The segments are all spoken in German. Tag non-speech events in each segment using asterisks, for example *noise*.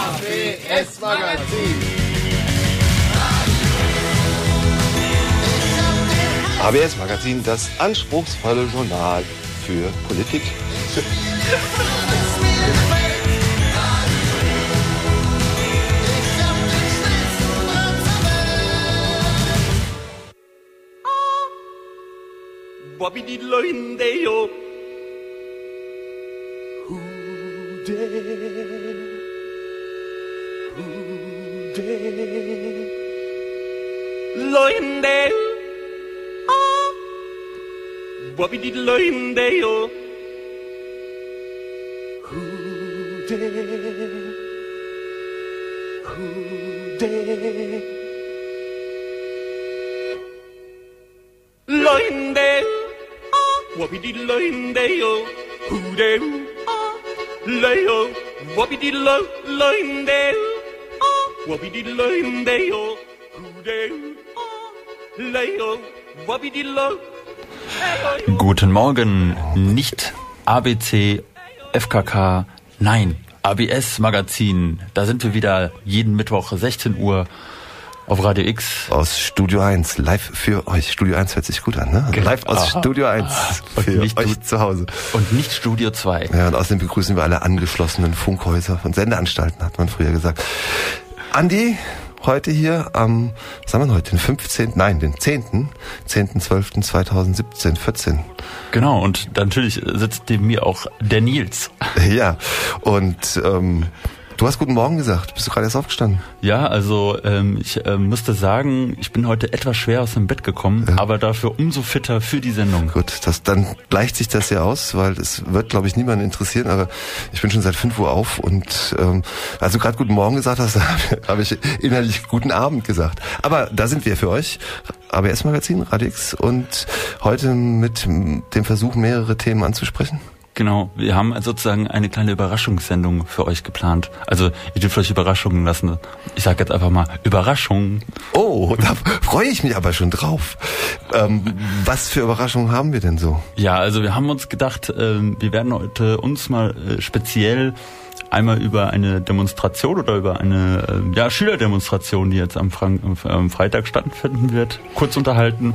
ABS Magazin. ABS Magazin, das anspruchsvolle Journal für Politik. Bobby di loindeo. loinde ah bobby did loinde yo who did who did loinde ah bobby did loinde yo who did ah layo bobby did loinde ah bobby did loinde yo Today. Guten Morgen, nicht ABC, FKK, nein, ABS Magazin. Da sind wir wieder jeden Mittwoch 16 Uhr auf Radio X. Aus Studio 1, live für euch. Studio 1 hört sich gut an, ne? Live aus Aha. Studio 1 Und für nicht euch zu Hause. Und nicht Studio 2. Ja, und außerdem begrüßen wir alle angeschlossenen Funkhäuser und Sendeanstalten, hat man früher gesagt. Andi, heute hier am, was haben wir heute, den 15., nein, den 10., 10.12.2017, 14. Genau, und natürlich sitzt neben mir auch der Nils. Ja, und ähm, du hast guten Morgen gesagt. Bist du gerade erst aufgestanden? Ja, also ähm, ich ähm, müsste sagen, ich bin heute etwas schwer aus dem Bett gekommen, aber dafür umso fitter für die Sendung. Gut, das, dann gleicht sich das ja aus, weil es wird, glaube ich, niemanden interessieren, aber ich bin schon seit 5 Uhr auf und ähm, als du gerade guten Morgen gesagt hast, *laughs* habe ich innerlich guten Abend gesagt. Aber da sind wir für euch, ABS Magazin, Radio X und heute mit dem Versuch, mehrere Themen anzusprechen. Genau, wir haben sozusagen eine kleine Überraschungssendung für euch geplant. Also ihr dürft euch Überraschungen lassen. Ich sage jetzt einfach mal Überraschung. Oh, da freue ich mich aber schon drauf. Ähm, was für Überraschungen haben wir denn so? Ja, also wir haben uns gedacht, ähm, wir werden heute uns mal äh, speziell einmal über eine Demonstration oder über eine äh, ja, Schülerdemonstration, die jetzt am, Frank am Freitag stattfinden wird, kurz unterhalten.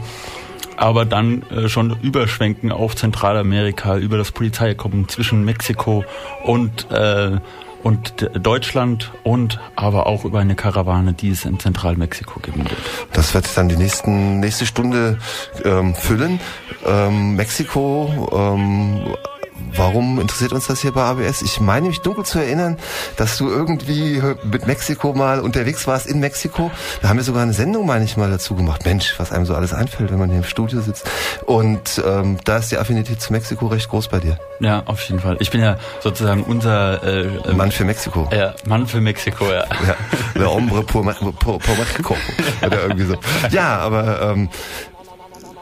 Aber dann äh, schon überschwenken auf Zentralamerika, über das Polizeikommen zwischen Mexiko und äh, und Deutschland und aber auch über eine Karawane, die es in Zentralmexiko geben wird. Das wird dann die nächsten, nächste Stunde ähm, füllen. Ähm, Mexiko, ähm, warum interessiert uns das hier bei ABS? Ich meine mich dunkel zu erinnern, dass du irgendwie mit Mexiko mal unterwegs warst in Mexiko. Da haben wir sogar eine Sendung, meine ich mal, dazu gemacht. Mensch, was einem so alles einfällt, wenn man hier im Studio sitzt. Und ähm, da ist die Affinität zu Mexiko recht groß bei dir. Ja, auf jeden Fall. Ich bin ja sozusagen unser äh, äh, Mann für Mexiko. Ja, Mann für Mexiko, ja. Ja, Le Hombre por, por, por Mexico. *laughs* Oder irgendwie so. Ja, aber ähm,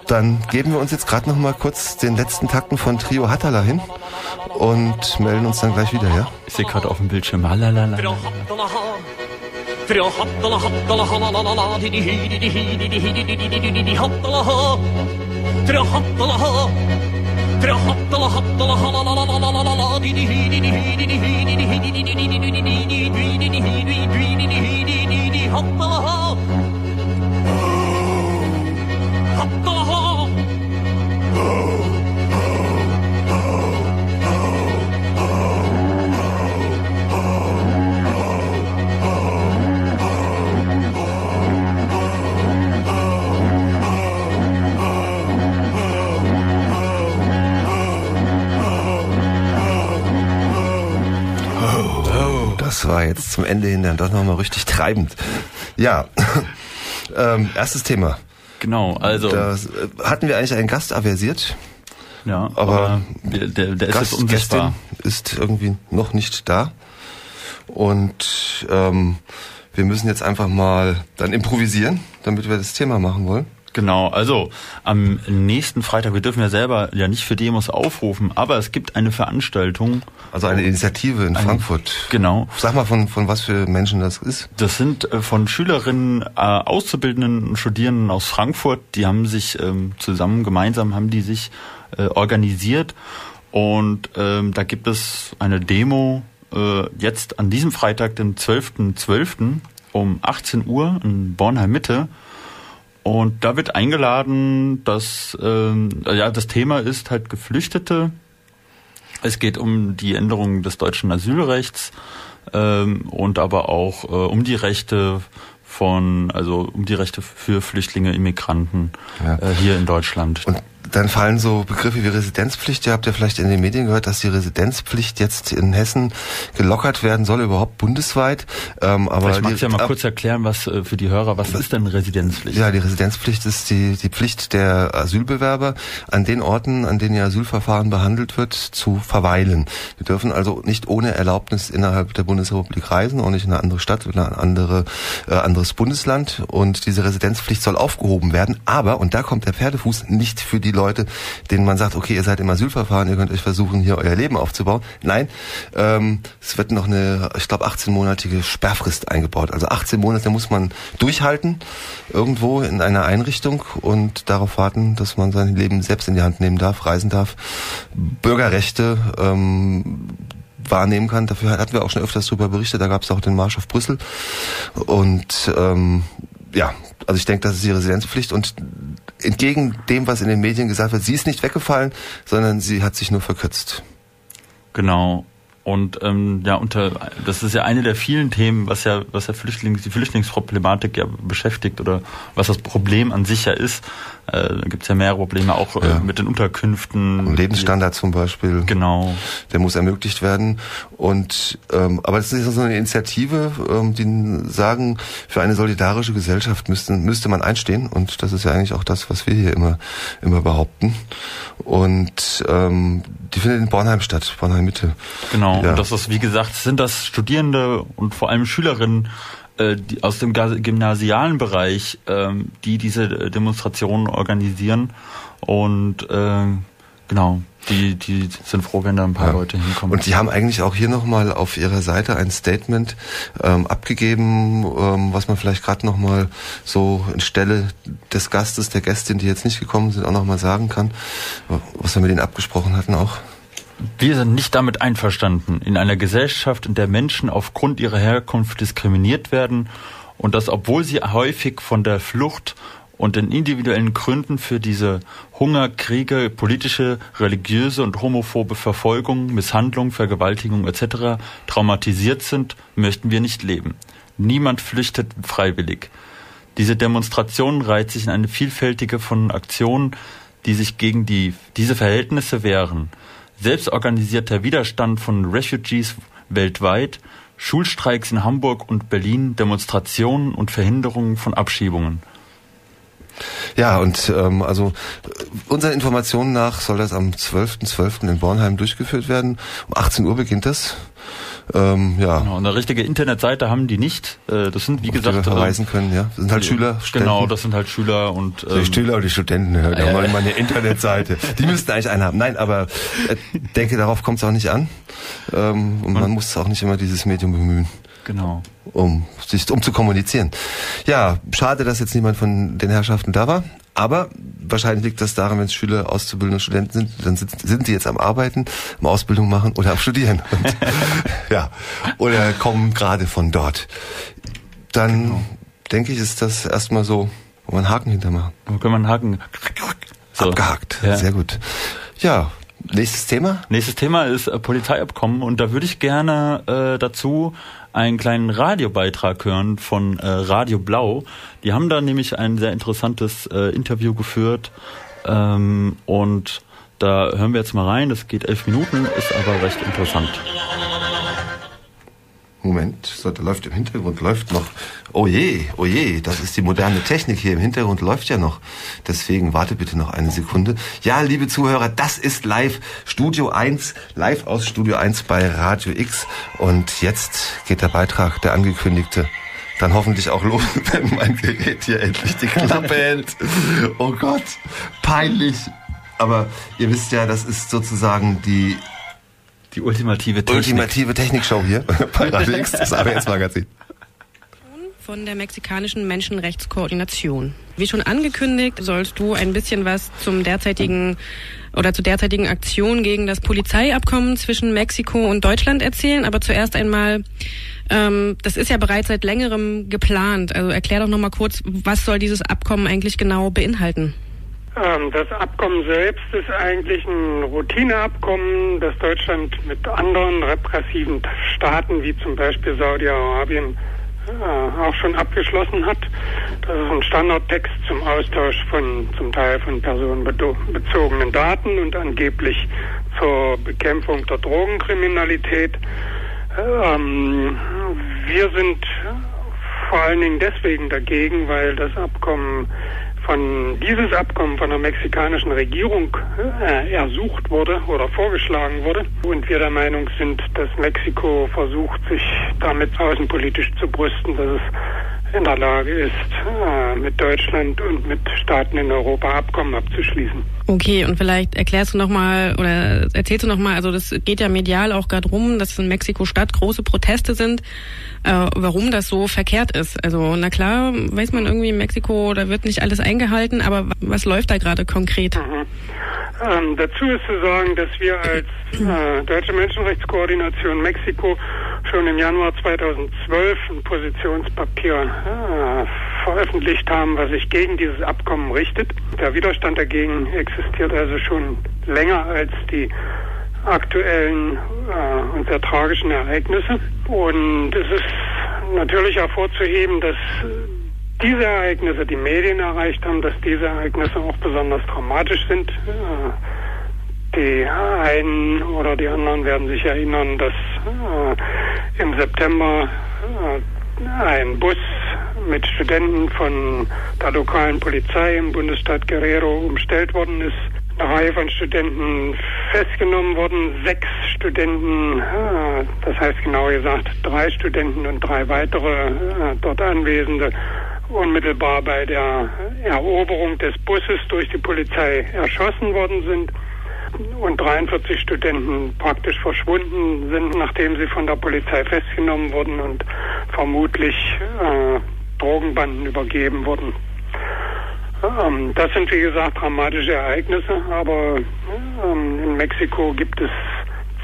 dann geben wir uns jetzt gerade noch mal kurz den letzten Takten von Trio Hattala hin und melden uns dann gleich wieder, ja? Ich sehe gerade auf dem Bildschirm. Lalalala. Das war jetzt zum Ende hin dann doch noch mal richtig treibend. Ja, *laughs* ähm, erstes Thema. Genau, also Da äh, hatten wir eigentlich einen Gast aversiert. ja, aber der, der, der ist Gast, unsichtbar. Gästin ist irgendwie noch nicht da. Und ähm, wir müssen jetzt einfach mal dann improvisieren, damit wir das Thema machen wollen. Genau, also am nächsten Freitag, wir dürfen ja selber ja nicht für Demos aufrufen, aber es gibt eine Veranstaltung. Also eine Initiative in Ein- Frankfurt. Genau. Sag mal, von, von was für Menschen das ist. Das sind äh, von Schülerinnen, äh, Auszubildenden und Studierenden aus Frankfurt, die haben sich ähm, zusammen, gemeinsam haben die sich äh, organisiert und ähm, da gibt es eine Demo äh, jetzt an diesem Freitag, den 12.12. .12. um 18 Uhr in Bornheim Mitte. Und da wird eingeladen, dass ähm, ja das Thema ist halt Geflüchtete. Es geht um die Änderung des deutschen Asylrechts ähm, und aber auch äh, um die Rechte von, also um die Rechte für Flüchtlinge, Immigranten ja. äh, hier in Deutschland. Und dann fallen so Begriffe wie Residenzpflicht. Ihr habt ja vielleicht in den Medien gehört, dass die Residenzpflicht jetzt in Hessen gelockert werden soll, überhaupt bundesweit. Ähm, aber vielleicht magst du ja mal kurz erklären, was äh, für die Hörer, was ist denn Residenzpflicht? Ja, die Residenzpflicht ist die, die Pflicht der Asylbewerber, an den Orten, an denen ihr Asylverfahren behandelt wird, zu verweilen. Wir dürfen also nicht ohne Erlaubnis innerhalb der Bundesrepublik reisen, auch nicht in eine andere Stadt oder ein andere, äh, anderes Bundesland. Und diese Residenzpflicht soll aufgehoben werden. Aber, und da kommt der Pferdefuß, nicht für die Leute, denen man sagt, okay, ihr seid im Asylverfahren, ihr könnt euch versuchen, hier euer Leben aufzubauen. Nein, ähm, es wird noch eine, ich glaube, 18-monatige Sperrfrist eingebaut. Also 18 Monate muss man durchhalten, irgendwo in einer Einrichtung und darauf warten, dass man sein Leben selbst in die Hand nehmen darf, reisen darf, Bürgerrechte ähm, wahrnehmen kann. Dafür hatten wir auch schon öfters darüber berichtet. Da gab es auch den Marsch auf Brüssel. Und ähm, ja, also ich denke, das ist die Residenzpflicht und entgegen dem, was in den Medien gesagt wird, sie ist nicht weggefallen, sondern sie hat sich nur verkürzt. Genau. Und ähm, ja, unter das ist ja eine der vielen Themen, was ja, was ja Flüchtlings, die Flüchtlingsproblematik ja beschäftigt oder was das Problem an sich ja ist. Äh, da gibt es ja mehrere Probleme, auch äh, ja. mit den Unterkünften. Lebensstandard zum Beispiel. Genau. Der muss ermöglicht werden. Und ähm, aber das ist so eine Initiative, ähm, die sagen, für eine solidarische Gesellschaft müsste, müsste man einstehen. Und das ist ja eigentlich auch das, was wir hier immer, immer behaupten. Und ähm, die findet in Bornheim statt, Bornheim Mitte. Genau, ja. und das ist, wie gesagt, sind das Studierende und vor allem Schülerinnen äh, die, aus dem gymnasialen Bereich, ähm, die diese äh, Demonstrationen organisieren. Und äh, genau, die, die sind froh, wenn da ein paar ja. Leute hinkommen. Und die haben eigentlich auch hier nochmal auf ihrer Seite ein Statement ähm, abgegeben, ähm, was man vielleicht gerade nochmal so anstelle des Gastes, der Gästin, die jetzt nicht gekommen sind, auch nochmal sagen kann, was wir mit ihnen abgesprochen hatten auch. Wir sind nicht damit einverstanden, in einer Gesellschaft, in der Menschen aufgrund ihrer Herkunft diskriminiert werden und das, obwohl sie häufig von der Flucht und den individuellen Gründen für diese Hunger, Kriege, politische, religiöse und homophobe Verfolgung, Misshandlung, Vergewaltigung etc. traumatisiert sind, möchten wir nicht leben. Niemand flüchtet freiwillig. Diese Demonstration reiht sich in eine vielfältige von Aktionen, die sich gegen die, diese Verhältnisse wehren selbstorganisierter Widerstand von Refugees weltweit, Schulstreiks in Hamburg und Berlin, Demonstrationen und Verhinderungen von Abschiebungen. Ja, und ähm, also unseren Informationen nach soll das am 12.12. .12. in Bornheim durchgeführt werden. Um 18 Uhr beginnt das. Ähm, ja. Genau, eine richtige Internetseite haben die nicht. Äh, das sind, wie Auf gesagt. Die wir verweisen können, ja. Das sind halt Schüler, Studenten. Genau, das sind halt Schüler und. Ähm, die Schüler und die Studenten, ja, da haben wir eine Internetseite. Die müssten eigentlich einen haben. Nein, aber äh, denke, darauf kommt es auch nicht an. Ähm, und man, man muss auch nicht immer dieses Medium bemühen. Genau. Um sich um zu kommunizieren. Ja, schade, dass jetzt niemand von den Herrschaften da war. Aber wahrscheinlich liegt das daran, wenn es Schüler, Auszubildende, Studenten sind, dann sind, sind sie jetzt am Arbeiten, am Ausbildung machen oder am Studieren. Und, *laughs* ja, oder kommen gerade von dort. Dann genau. denke ich, ist das erstmal so, wo man einen Haken hintermachen. Wo kann man einen Haken? So. Abgehakt. Ja. Sehr gut. Ja, Nächstes Thema? Nächstes Thema ist äh, Polizeiabkommen und da würde ich gerne äh, dazu einen kleinen Radiobeitrag hören von äh, Radio Blau. Die haben da nämlich ein sehr interessantes äh, Interview geführt ähm, und da hören wir jetzt mal rein. Das geht elf Minuten, ist aber recht interessant. Moment, so, da läuft im Hintergrund, läuft noch, oh je, oh je, das ist die moderne Technik hier, im Hintergrund läuft ja noch. Deswegen warte bitte noch eine Sekunde. Ja, liebe Zuhörer, das ist live, Studio 1, live aus Studio 1 bei Radio X. Und jetzt geht der Beitrag, der angekündigte, dann hoffentlich auch los, *laughs* wenn mein Gerät hier endlich die Klappe hält. Oh Gott, peinlich. Aber ihr wisst ja, das ist sozusagen die die ultimative Technik. Ultimative Technikshow hier *laughs* bei Radio X, das AWS Magazin. von der mexikanischen Menschenrechtskoordination. Wie schon angekündigt, sollst du ein bisschen was zum derzeitigen oder zur derzeitigen Aktion gegen das Polizeiabkommen zwischen Mexiko und Deutschland erzählen. Aber zuerst einmal, ähm, das ist ja bereits seit längerem geplant. Also erklär doch nochmal kurz, was soll dieses Abkommen eigentlich genau beinhalten? Ähm, das Abkommen selbst ist eigentlich ein Routineabkommen, das Deutschland mit anderen repressiven Staaten wie zum Beispiel Saudi-Arabien äh, auch schon abgeschlossen hat. Das ist ein Standardtext zum Austausch von zum Teil von personenbezogenen Daten und angeblich zur Bekämpfung der Drogenkriminalität. Ähm, wir sind vor allen Dingen deswegen dagegen, weil das Abkommen von dieses Abkommen von der mexikanischen Regierung äh, ersucht wurde oder vorgeschlagen wurde. Und wir der Meinung sind, dass Mexiko versucht, sich damit außenpolitisch zu brüsten, dass es in der Lage ist, äh, mit Deutschland und mit Staaten in Europa Abkommen abzuschließen. Okay, und vielleicht erklärst du nochmal oder erzählst du nochmal, also das geht ja medial auch gerade rum, dass in Mexiko-Stadt große Proteste sind, äh, warum das so verkehrt ist. Also na klar, weiß man irgendwie in Mexiko, da wird nicht alles eingehalten, aber was läuft da gerade konkret? Mhm. Ähm, dazu ist zu sagen, dass wir als äh, Deutsche Menschenrechtskoordination Mexiko schon im Januar 2012 ein Positionspapier veröffentlicht haben, was sich gegen dieses Abkommen richtet. Der Widerstand dagegen existiert also schon länger als die aktuellen äh, und sehr tragischen Ereignisse. Und es ist natürlich hervorzuheben, dass diese Ereignisse die Medien erreicht haben, dass diese Ereignisse auch besonders dramatisch sind. Äh, die einen oder die anderen werden sich erinnern, dass äh, im September äh, ein Bus mit Studenten von der lokalen Polizei im Bundesstaat Guerrero umstellt worden ist. Eine Reihe von Studenten festgenommen worden, sechs Studenten, äh, das heißt genau gesagt drei Studenten und drei weitere äh, dort Anwesende unmittelbar bei der Eroberung des Busses durch die Polizei erschossen worden sind und 43 Studenten praktisch verschwunden sind, nachdem sie von der Polizei festgenommen wurden und vermutlich äh, Drogenbanden übergeben wurden. Ähm, das sind wie gesagt dramatische Ereignisse, aber ähm, in Mexiko gibt es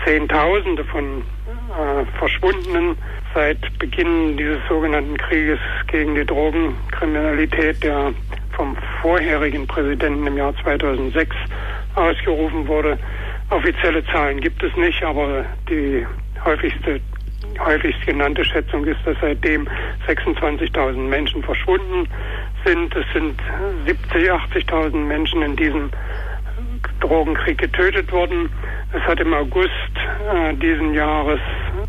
Zehntausende von äh, Verschwundenen seit Beginn dieses sogenannten Krieges gegen die Drogenkriminalität, der vom vorherigen Präsidenten im Jahr 2006 ausgerufen wurde. Offizielle Zahlen gibt es nicht, aber die häufigste häufigst genannte Schätzung ist, dass seitdem 26.000 Menschen verschwunden sind. Es sind 70, 80.000 Menschen in diesem Drogenkrieg getötet worden. Es hat im August äh, diesen Jahres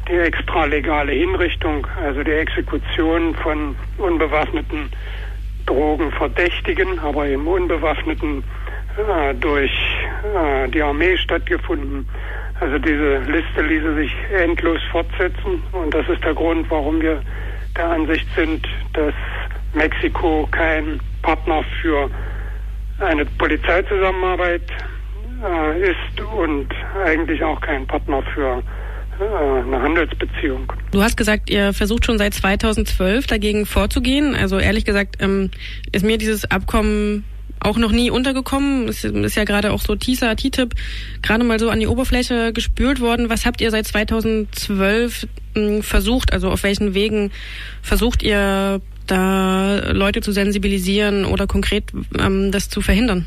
die extralegale Hinrichtung, also die Exekution von unbewaffneten Drogenverdächtigen, aber im unbewaffneten äh, durch äh, die Armee stattgefunden. Also diese Liste ließe sich endlos fortsetzen und das ist der Grund, warum wir der Ansicht sind, dass Mexiko kein Partner für eine Polizeizusammenarbeit äh, ist und eigentlich auch kein Partner für äh, eine Handelsbeziehung. Du hast gesagt, ihr versucht schon seit 2012 dagegen vorzugehen. Also ehrlich gesagt ähm, ist mir dieses Abkommen auch noch nie untergekommen. Es ist ja gerade auch so TISA, TTIP, gerade mal so an die Oberfläche gespült worden. Was habt ihr seit 2012 ähm, versucht? Also auf welchen Wegen versucht ihr da Leute zu sensibilisieren oder konkret ähm, das zu verhindern?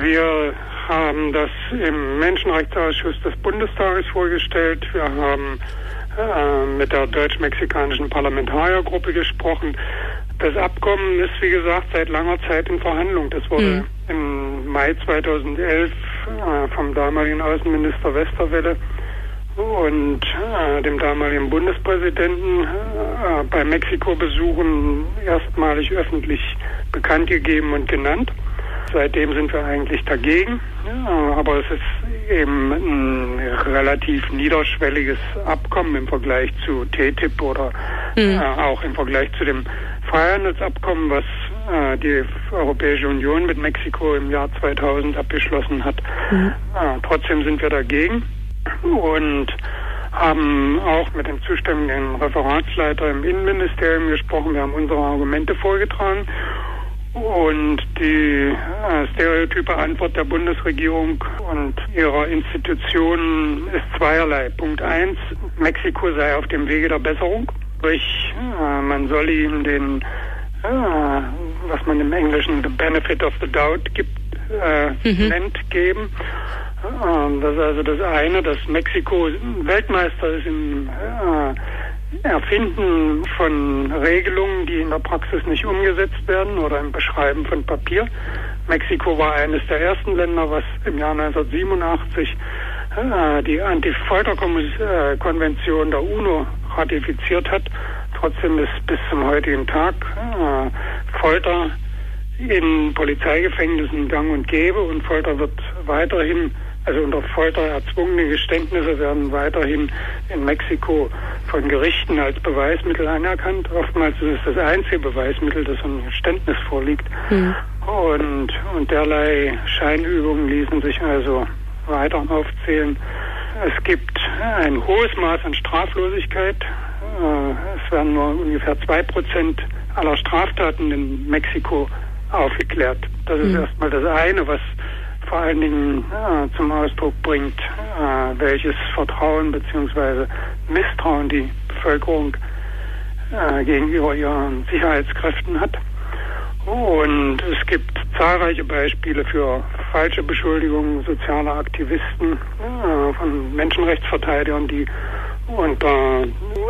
Wir haben das im Menschenrechtsausschuss des Bundestages vorgestellt. Wir haben äh, mit der deutsch-mexikanischen Parlamentariergruppe gesprochen. Das Abkommen ist, wie gesagt, seit langer Zeit in Verhandlung. Das wurde mhm. im Mai 2011 äh, vom damaligen Außenminister Westerwelle und äh, dem damaligen Bundespräsidenten äh, bei Mexiko-Besuchen erstmalig öffentlich bekannt gegeben und genannt. Seitdem sind wir eigentlich dagegen. Ja, aber es ist eben ein relativ niederschwelliges Abkommen im Vergleich zu TTIP oder mhm. äh, auch im Vergleich zu dem Freihandelsabkommen, was äh, die Europäische Union mit Mexiko im Jahr 2000 abgeschlossen hat. Mhm. Äh, trotzdem sind wir dagegen und haben auch mit dem zuständigen Referatsleiter im Innenministerium gesprochen. Wir haben unsere Argumente vorgetragen. Und die äh, stereotype Antwort der Bundesregierung und ihrer Institutionen ist zweierlei. Punkt eins, Mexiko sei auf dem Wege der Besserung. Sprich, man soll ihm den, was man im Englischen the benefit of the doubt gibt, äh, mhm. nennt, geben. Das ist also das eine, dass Mexiko Weltmeister ist im äh, Erfinden von Regelungen, die in der Praxis nicht umgesetzt werden oder im Beschreiben von Papier. Mexiko war eines der ersten Länder, was im Jahr 1987 äh, die Anti-Folter-Konvention der UNO ratifiziert hat. Trotzdem ist bis zum heutigen Tag äh, Folter in Polizeigefängnissen gang und gäbe und Folter wird weiterhin also unter Folter erzwungene Geständnisse werden weiterhin in Mexiko von Gerichten als Beweismittel anerkannt. Oftmals ist es das einzige Beweismittel, das ein Geständnis vorliegt. Mhm. Und, und derlei Scheinübungen ließen sich also weiter aufzählen. Es gibt ein hohes Maß an Straflosigkeit. Äh, es werden nur ungefähr zwei Prozent aller Straftaten in Mexiko aufgeklärt. Das ist mhm. erstmal das eine, was vor allen Dingen ja, zum Ausdruck bringt, äh, welches Vertrauen bzw. Misstrauen die Bevölkerung äh, gegenüber ihren Sicherheitskräften hat. Und es gibt zahlreiche Beispiele für falsche Beschuldigungen sozialer Aktivisten, äh, von Menschenrechtsverteidigern, die unter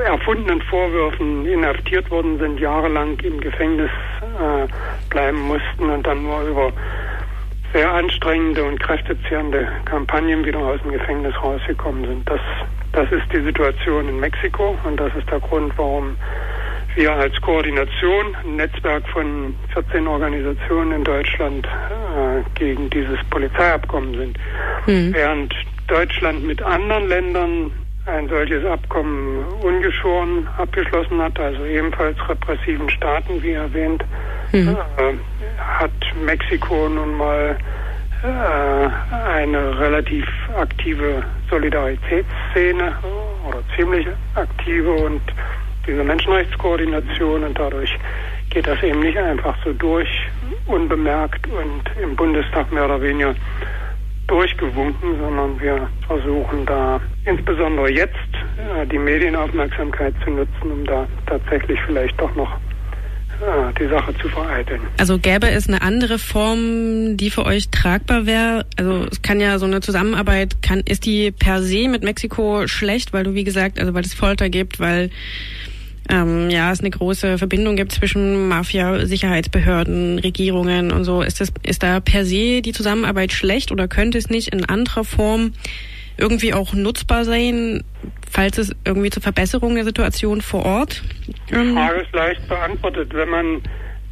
erfundenen Vorwürfen inhaftiert worden sind, jahrelang im Gefängnis äh, bleiben mussten und dann nur über sehr anstrengende und kräftezehrende Kampagnen wieder aus dem Gefängnis rausgekommen sind. Das, das ist die Situation in Mexiko und das ist der Grund, warum wir als Koordination, ein Netzwerk von 14 Organisationen in Deutschland äh, gegen dieses Polizeiabkommen sind. Mhm. Während Deutschland mit anderen Ländern ein solches Abkommen ungeschoren abgeschlossen hat, also ebenfalls repressiven Staaten, wie erwähnt, mhm. äh, hat Mexiko nun mal äh, eine relativ aktive Solidaritätsszene oder ziemlich aktive und diese Menschenrechtskoordination und dadurch geht das eben nicht einfach so durch, unbemerkt und im Bundestag mehr oder weniger durchgewunken, sondern wir versuchen da insbesondere jetzt äh, die Medienaufmerksamkeit zu nutzen, um da tatsächlich vielleicht doch noch äh, die Sache zu vereiteln. Also gäbe es eine andere Form, die für euch tragbar wäre? Also es kann ja so eine Zusammenarbeit, kann, ist die per se mit Mexiko schlecht, weil du wie gesagt, also weil es Folter gibt, weil ähm, ja, es eine große Verbindung gibt zwischen Mafia, Sicherheitsbehörden, Regierungen und so. Ist das, ist da per se die Zusammenarbeit schlecht oder könnte es nicht in anderer Form irgendwie auch nutzbar sein, falls es irgendwie zur Verbesserung der Situation vor Ort? Die Frage ist leicht beantwortet. Wenn man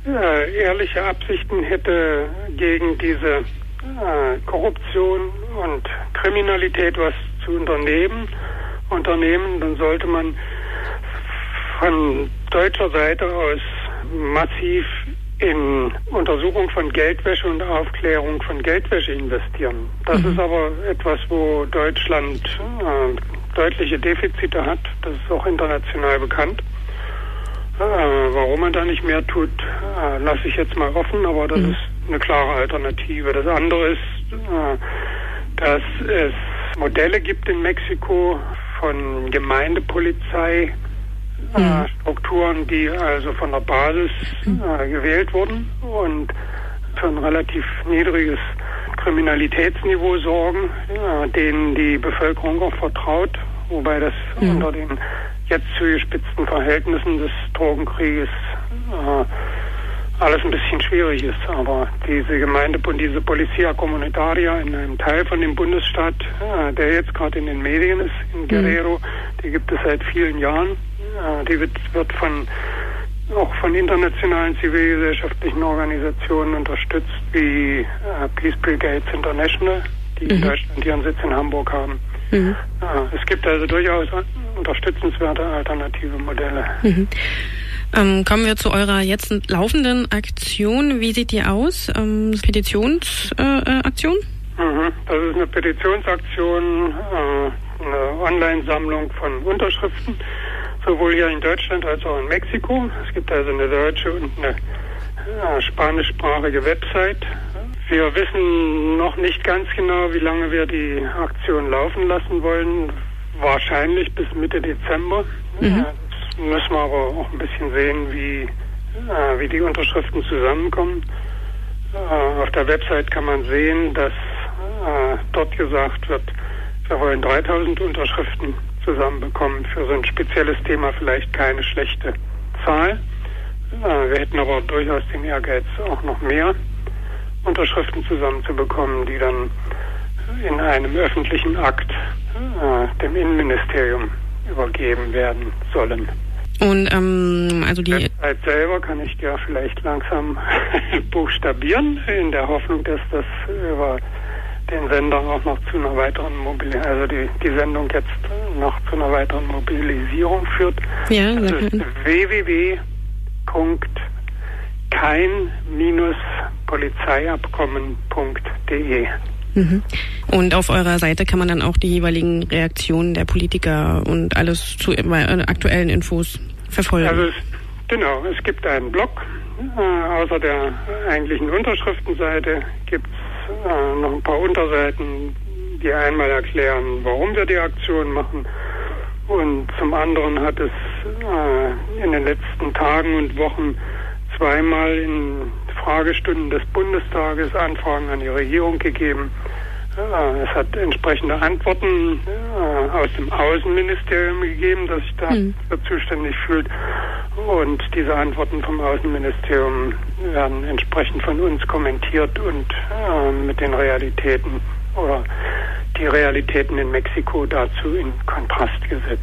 äh, ehrliche Absichten hätte, gegen diese äh, Korruption und Kriminalität was zu unternehmen, unternehmen, dann sollte man von deutscher Seite aus massiv in Untersuchung von Geldwäsche und Aufklärung von Geldwäsche investieren. Das mhm. ist aber etwas, wo Deutschland äh, deutliche Defizite hat. Das ist auch international bekannt. Äh, warum man da nicht mehr tut, äh, lasse ich jetzt mal offen, aber das mhm. ist eine klare Alternative. Das andere ist, äh, dass es Modelle gibt in Mexiko von Gemeindepolizei, mhm. Strukturen, die also von der Basis äh, gewählt wurden und für ein relativ niedriges Kriminalitätsniveau sorgen, äh, denen die Bevölkerung auch vertraut, wobei das mhm. unter den jetzt zugespitzten Verhältnissen des Drogenkrieges äh, alles ein bisschen schwierig ist. Aber diese Gemeinde und diese Policia Comunitaria in einem Teil von dem Bundesstaat, äh, der jetzt gerade in den Medien ist, in mhm. Guerrero, mhm. die gibt es seit vielen Jahren. Die wird, wird von auch von internationalen zivilgesellschaftlichen Organisationen unterstützt, wie äh, Peace Brigades International, die mhm. in Deutschland ihren Sitz in Hamburg haben. Mhm. Äh, es gibt also durchaus unterstützenswerte alternative Modelle. Mhm. Ähm, kommen wir zu eurer jetzt laufenden Aktion. Wie sieht die aus? Ähm, Petitionsaktion? Äh, mhm. Das ist eine Petitionsaktion, äh, eine Online-Sammlung von Unterschriften, sowohl hier in Deutschland als auch in Mexiko. Es gibt also eine deutsche und eine spanischsprachige Website. Wir wissen noch nicht ganz genau, wie lange wir die Aktion laufen lassen wollen. Wahrscheinlich bis Mitte Dezember. Mhm. Das müssen wir aber auch ein bisschen sehen, wie, wie die Unterschriften zusammenkommen. Äh, auf der Website kann man sehen, dass äh, dort gesagt wird, wir wollen 3000 Unterschriften zusammenbekommen für so ein spezielles Thema, vielleicht keine schlechte Zahl. Äh, wir hätten aber durchaus den Ehrgeiz, auch noch mehr Unterschriften zusammenzubekommen, die dann in einem öffentlichen Akt äh, dem Innenministerium übergeben werden sollen. Und ähm, also die Website selber kann ich dir vielleicht langsam *laughs* buchstabieren, in der Hoffnung, dass das über den Sender auch noch zu einer weiteren Mobilisierung, also die, die Sendung jetzt noch zu einer weiteren Mobilisierung führt. ja, Das ist www.kein-polizeiabkommen.de. Mhm. Und auf eurer Seite kann man dann auch die jeweiligen Reaktionen der Politiker und alles zu äh, aktuellen Infos verfolgen. Also es, genau, es gibt einen Blog. Äh, außer der eigentlichen Unterschriftenseite gibt es äh, noch ein paar Unterseiten, die einmal erklären, warum wir die Aktion machen. Und zum anderen hat es äh, in den letzten Tagen und Wochen zweimal in Fragestunden des Bundestages Anfragen an die Regierung gegeben. Es hat entsprechende Antworten aus dem Außenministerium gegeben, das sich Hm. dafür zuständig fühlt. Und diese Antworten vom Außenministerium werden entsprechend von uns kommentiert und mit den Realitäten oder die Realitäten in Mexiko dazu in Kontrast gesetzt.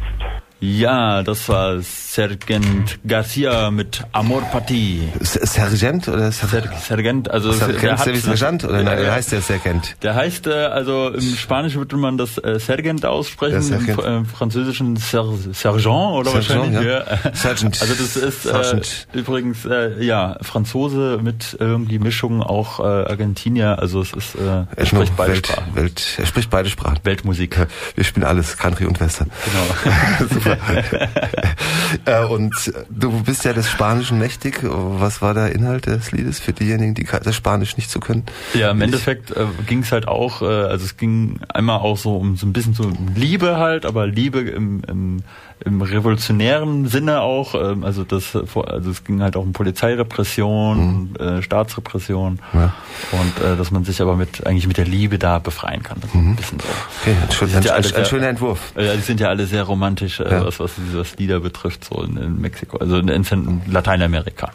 Ja, das war Sergent Garcia mit Amor Pati. S- Sergeant oder Ser Ser Sergent, also Sergeant, der ist der wie Sergeant oder nein, wie heißt der Sergeant? Der heißt, äh, also im Spanischen würde man das äh, Sergent aussprechen, Ja, im Französischen Ser Sergent oder Sergeant, wahrscheinlich. ja. Sergeant. Also das ist Sergeant. äh, übrigens äh, ja Franzose mit irgendwie Mischung auch äh, Argentinier. Also es ist äh, er spricht beide Welt, Sprachen. Welt, er spricht beide Sprachen. Weltmusik. Wir spielen alles, Country und Western. Genau. *laughs* *laughs* *laughs* Äh, und du bist ja des Spanischen mächtig. Was war der Inhalt des Liedes für diejenigen, die das Spanisch nicht so können? Ja, im Endeffekt äh, ging es halt auch, äh, also es ging einmal auch so um so ein bisschen so Liebe halt, aber Liebe im, im, im revolutionären Sinne auch. Ähm, also das, also es ging halt auch um Polizeirepression, äh, Staatsrepression Mhm. Ja. und äh, dass man sich aber mit eigentlich mit der Liebe da befreien kann. Das ist ein bisschen so. Okay, ein, schön, sind ja ein, ein, schöner Entwurf. Äh, Ja, die sind ja alle sehr romantisch, äh, Ja. was, was, was Lieder betrifft, so in, in Mexiko, also in, in Lateinamerika.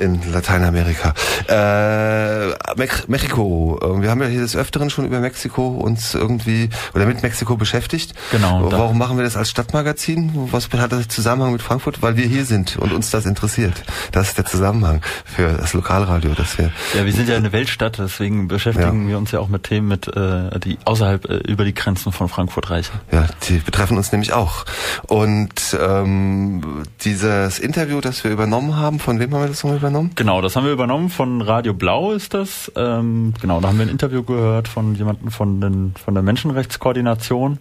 In Lateinamerika. Äh, Mex Mexiko. Wir haben ja hier des Öfteren schon über Mexiko uns irgendwie oder mit Mexiko beschäftigt. Genau, Warum machen wir das als Stadtmagazin? Was hat das Zusammenhang mit Frankfurt? Weil wir hier sind und uns das interessiert. Das ist der Zusammenhang für das Lokalradio, dass wir Ja, wir sind ja eine Weltstadt, deswegen beschäftigen Ja. wir uns ja auch mit Themen, mit äh, die außerhalb äh, über die Grenzen von Frankfurt reichen. Ja, die betreffen uns nämlich auch. Und ähm, dieses Interview, das wir übernommen haben, von wem haben wir das nochmal übernommen? Genau, das haben wir übernommen von Radio Blau ist das. Ähm, genau, da haben wir ein Interview gehört von jemandem von, den, von der Menschenrechtskoordination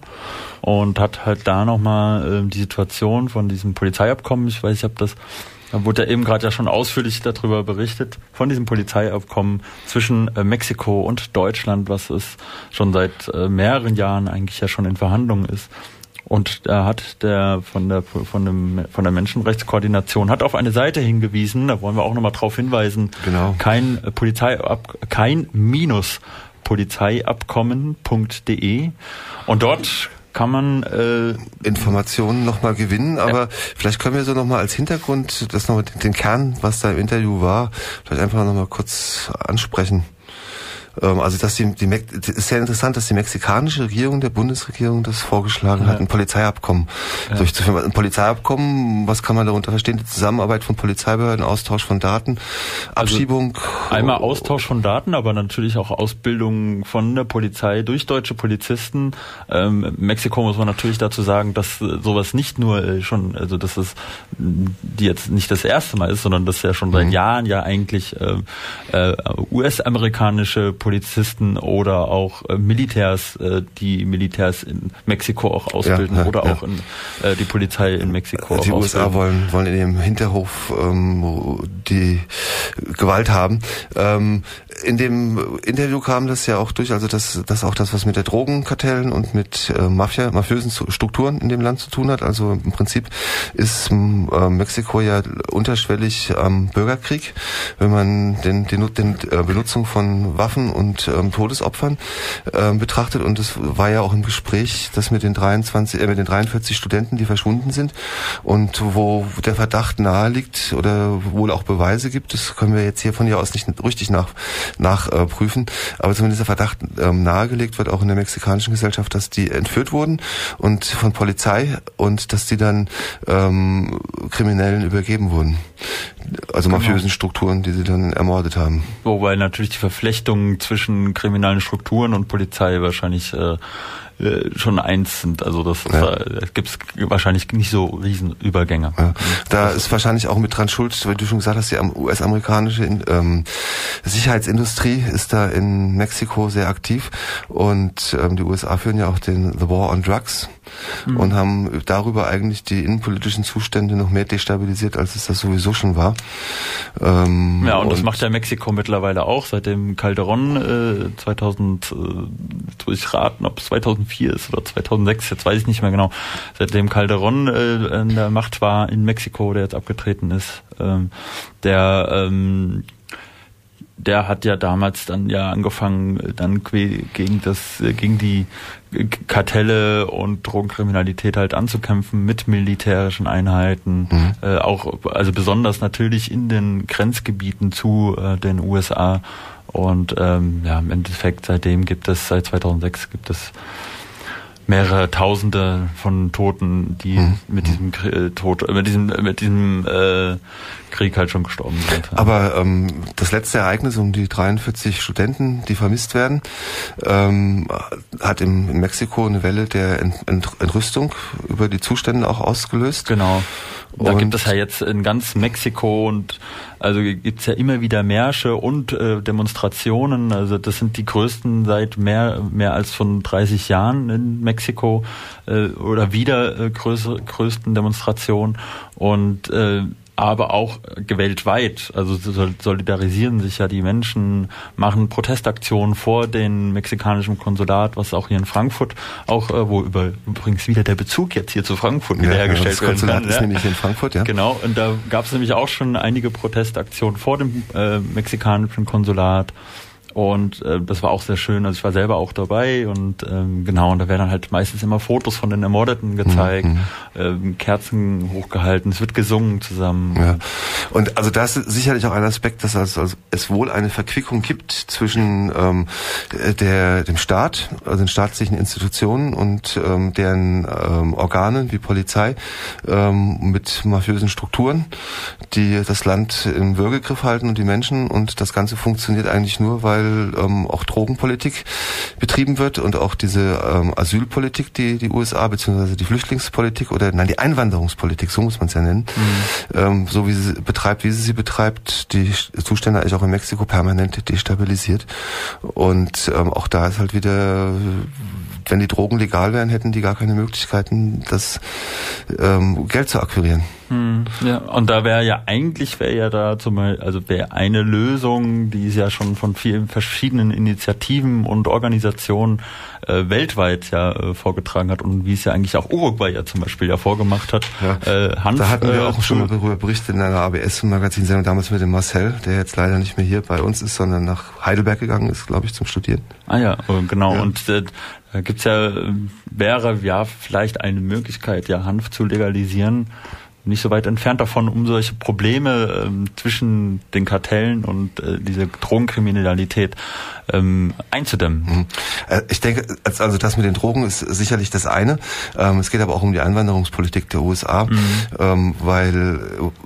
und hat halt da nochmal ähm, die Situation von diesem Polizeiabkommen, ich weiß, ich habe das da wurde ja eben gerade ja schon ausführlich darüber berichtet, von diesem Polizeiabkommen zwischen äh, Mexiko und Deutschland, was es schon seit äh, mehreren Jahren eigentlich ja schon in Verhandlungen ist. Und da hat der von der von dem von der Menschenrechtskoordination hat auf eine Seite hingewiesen, da wollen wir auch nochmal drauf hinweisen, Genau. kein äh, Polizeiab kein minus polizeiabkommen.de und dort kann man äh, Informationen nochmal gewinnen, aber vielleicht können wir so nochmal als Hintergrund das nochmal den Kern, was da im Interview war, vielleicht einfach nochmal kurz ansprechen. Ähm, Also dass die, die es ist sehr interessant, dass die mexikanische Regierung, der Bundesregierung, das vorgeschlagen hat, ein Polizeiabkommen durchzuführen. Ein Polizeiabkommen, was kann man darunter verstehen? Die Zusammenarbeit von Polizeibehörden, Austausch von Daten, Abschiebung. Einmal Austausch von Daten, aber natürlich auch Ausbildung von der Polizei durch deutsche Polizisten. Ähm, Mexiko muss man natürlich dazu sagen, dass äh, sowas nicht nur äh, schon, also dass es mh, die jetzt nicht das erste Mal ist, sondern dass ja schon seit Jahren ja eigentlich äh, äh, US-amerikanische Polizei Polizisten oder auch äh, Militärs, äh, die Militärs in Mexiko auch ausbilden ja, ja, oder ja. auch in, äh, die Polizei in Mexiko. Die USA ausbilden. wollen, wollen in ihrem Hinterhof ähm, die Gewalt haben. Ähm, in dem Interview kam das ja auch durch, also dass das auch das, was mit der Drogenkartellen und mit äh, Mafia, mafiösen Strukturen in dem Land zu tun hat. Also im Prinzip ist äh, Mexiko ja unterschwellig am Bürgerkrieg, wenn man den, den, den äh, Benutzung von Waffen und ähm, Todesopfern äh, betrachtet. Und es war ja auch im Gespräch, dass mit den 23, äh, mit den 43 Studenten, die verschwunden sind und wo der Verdacht nahe liegt oder wohl auch Beweise gibt, das können wir jetzt hier von hier aus nicht richtig nach nachprüfen. Aber zumindest der Verdacht ähm, nahegelegt wird auch in der mexikanischen Gesellschaft, dass die entführt wurden und von Polizei und dass die dann ähm, Kriminellen übergeben wurden. Also genau. mafiösen Strukturen, die sie dann ermordet haben. Wobei natürlich die Verflechtungen zwischen kriminellen Strukturen und Polizei wahrscheinlich äh, äh, schon eins sind. Also das, ja. das gibt es wahrscheinlich nicht so Riesenübergänge. Ja. Da ist wahrscheinlich auch mit dran schuld, weil du schon gesagt hast, die US-amerikanische ähm, Sicherheitsindustrie ist da in Mexiko sehr aktiv und ähm, die USA führen ja auch den The War on Drugs mhm. und haben darüber eigentlich die innenpolitischen Zustände noch mehr destabilisiert, als es das sowieso schon war. Ähm, ja, und, und, das macht ja Mexiko mittlerweile auch, seitdem Calderon äh, 2000, äh, durch raten, ob es 2004 ist oder 2006, jetzt weiß ich nicht mehr genau, seitdem Calderon äh, in der Macht war in Mexiko, der jetzt abgetreten ist, ähm, der ähm, der hat ja damals dann ja angefangen, dann gegen das, gegen die Kartelle und Drogenkriminalität halt anzukämpfen mit militärischen Einheiten, mhm. äh, auch also besonders natürlich in den Grenzgebieten zu äh, den USA und ähm, ja im Endeffekt seitdem gibt es seit 2006 gibt es mehrere Tausende von Toten, die hm. mit diesem äh, Tod, mit diesem mit diesem äh, Krieg halt schon gestorben sind. Aber ähm, das letzte Ereignis um die 43 Studenten, die vermisst werden, ähm, hat im, in Mexiko eine Welle der Ent, Ent, Entrüstung über die Zustände auch ausgelöst. Genau. Da gibt es ja jetzt in ganz Mexiko und also gibt es ja immer wieder Märsche und äh, Demonstrationen. Also das sind die größten seit mehr mehr als von 30 Jahren in Mexiko äh, oder wieder äh, größere, größten Demonstrationen und äh, aber auch weltweit. Also solidarisieren sich ja die Menschen, machen Protestaktionen vor den mexikanischen Konsulat, was auch hier in Frankfurt auch, äh, wo über, übrigens wieder der Bezug jetzt hier zu Frankfurt ja, wiederhergestellt ja, werden kann. ist ja. nämlich in Frankfurt, ja. Genau, und da gab es nämlich auch schon einige Protestaktionen vor dem äh, mexikanischen Konsulat. Und äh, das war auch sehr schön. Also ich war selber auch dabei und ähm, genau, und da werden dann halt meistens immer Fotos von den Ermordeten gezeigt, mhm. ähm, Kerzen hochgehalten, es wird gesungen zusammen. Ja. Und also da ist sicherlich auch ein Aspekt, dass also, also es wohl eine Verquickung gibt zwischen ähm, der, dem Staat, also den staatlichen Institutionen und ähm, deren ähm, Organen wie Polizei ähm, mit mafiösen Strukturen, die das Land im Würgegriff halten und die Menschen und das Ganze funktioniert eigentlich nur, weil ähm, auch Drogenpolitik betrieben wird und auch diese ähm, Asylpolitik, die die USA beziehungsweise die Flüchtlingspolitik oder nein die Einwanderungspolitik, so muss man es ja nennen, mhm. ähm, so wie sie betreibt, wie sie sie betreibt, die Zustände eigentlich auch in Mexiko permanent destabilisiert und ähm, auch da ist halt wieder wenn die Drogen legal wären, hätten die gar keine Möglichkeiten, das ähm, Geld zu akquirieren. Hm, ja, und da wäre ja eigentlich wäre ja da zum Beispiel, also wäre eine Lösung, die ist ja schon von vielen verschiedenen Initiativen und Organisationen äh, weltweit ja äh, vorgetragen hat und wie es ja eigentlich auch Uruguay ja zum Beispiel ja vorgemacht hat. Ja. Äh, Hanf, da hatten wir äh, auch schon mal darüber berichtet in einer ABS-Magazin-Sendung damals mit dem Marcel, der jetzt leider nicht mehr hier bei uns ist, sondern nach Heidelberg gegangen ist, glaube ich, zum Studieren. Ah ja, oh, genau. Ja. Und äh, da gibt's ja, wäre ja vielleicht eine Möglichkeit, ja Hanf zu legalisieren nicht so weit entfernt davon, um solche Probleme ähm, zwischen den Kartellen und äh, diese Drogenkriminalität ähm, einzudämmen. Mhm. Äh, ich denke, also das mit den Drogen ist sicherlich das eine. Ähm, es geht aber auch um die Einwanderungspolitik der USA, mhm. ähm, weil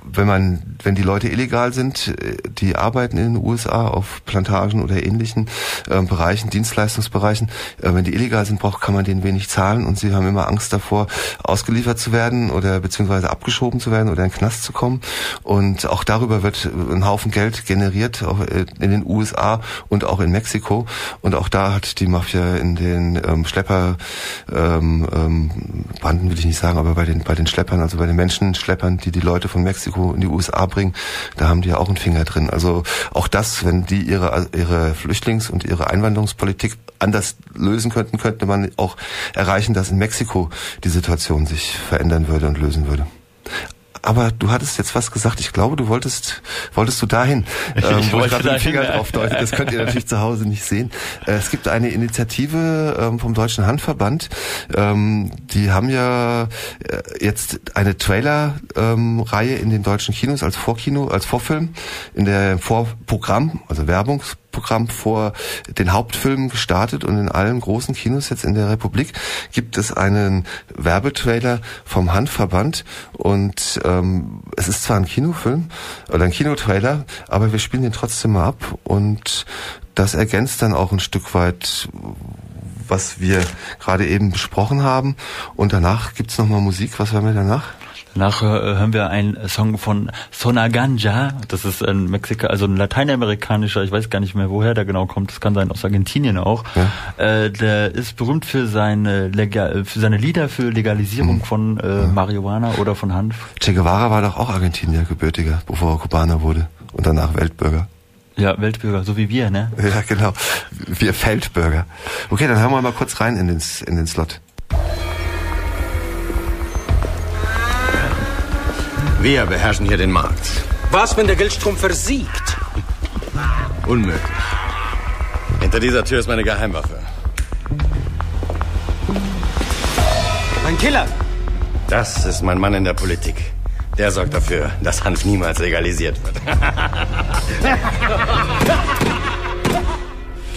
wenn man, wenn die Leute illegal sind, äh, die arbeiten in den USA auf Plantagen oder ähnlichen äh, Bereichen, Dienstleistungsbereichen, äh, wenn die illegal sind, braucht, kann man denen wenig zahlen und sie haben immer Angst davor, ausgeliefert zu werden oder beziehungsweise abgeschoben abgeschoben zu werden oder in den Knast zu kommen. Und auch darüber wird ein Haufen Geld generiert, auch in den USA und auch in Mexiko. Und auch da hat die Mafia in den ähm, Schlepper ähm, ähm, Banden will ich nicht sagen, aber bei den bei den Schleppern, also bei den Menschenschleppern, die die Leute von Mexiko in die USA bringen, da haben die ja auch einen Finger drin. Also auch das, wenn die ihre ihre Flüchtlings- und ihre Einwanderungspolitik anders lösen könnten, könnte man auch erreichen, dass in Mexiko die Situation sich verändern würde und lösen würde. Aber du hattest jetzt was gesagt. Ich glaube, du wolltest, wolltest du dahin, *laughs* ähm, Ich wo ich gerade den Finger drauf deute. Das könnt ihr natürlich zu Hause nicht sehen. Äh, es gibt eine Initiative ähm, vom Deutschen Handverband. Ähm, die haben ja äh, jetzt eine Trailer-Reihe in den deutschen Kinos als Vorkino, als Vorfilm in der Vorprogramm, also Werbungsprogramm vor den Hauptfilmen gestartet und in allen großen Kinos jetzt in der Republik gibt es einen Werbetrailer vom Handverband und ähm, es ist zwar ein Kinofilm oder ein Kinotrailer, aber wir spielen den trotzdem mal ab und das ergänzt dann auch ein Stück weit was wir gerade eben besprochen haben und danach gibt's noch mal Musik. Was hören wir danach? Danach äh, hören wir einen Song von Sonaganja. Das ist ein Mexika, also ein lateinamerikanischer, ich weiß gar nicht mehr, woher der genau kommt. Das kann sein aus Argentinien auch. Äh, der ist berühmt für seine, Legal, für seine Lieder für Legalisierung von äh, Marihuana oder von Hanf. Che Guevara war doch auch Argentinier, gebürtiger, bevor er Kubaner wurde und danach Weltbürger. Ja, Weltbürger, so wie wir, ne? Ja, genau. Wir Feldbürger. Okay, dann hören wir mal kurz rein in den, in den Slot. Wir beherrschen hier den Markt. Was, wenn der Geldstrom versiegt? Unmöglich. Hinter dieser Tür ist meine Geheimwaffe. Ein Killer! Das ist mein Mann in der Politik. Der sorgt dafür, dass Hanf niemals legalisiert wird. *laughs*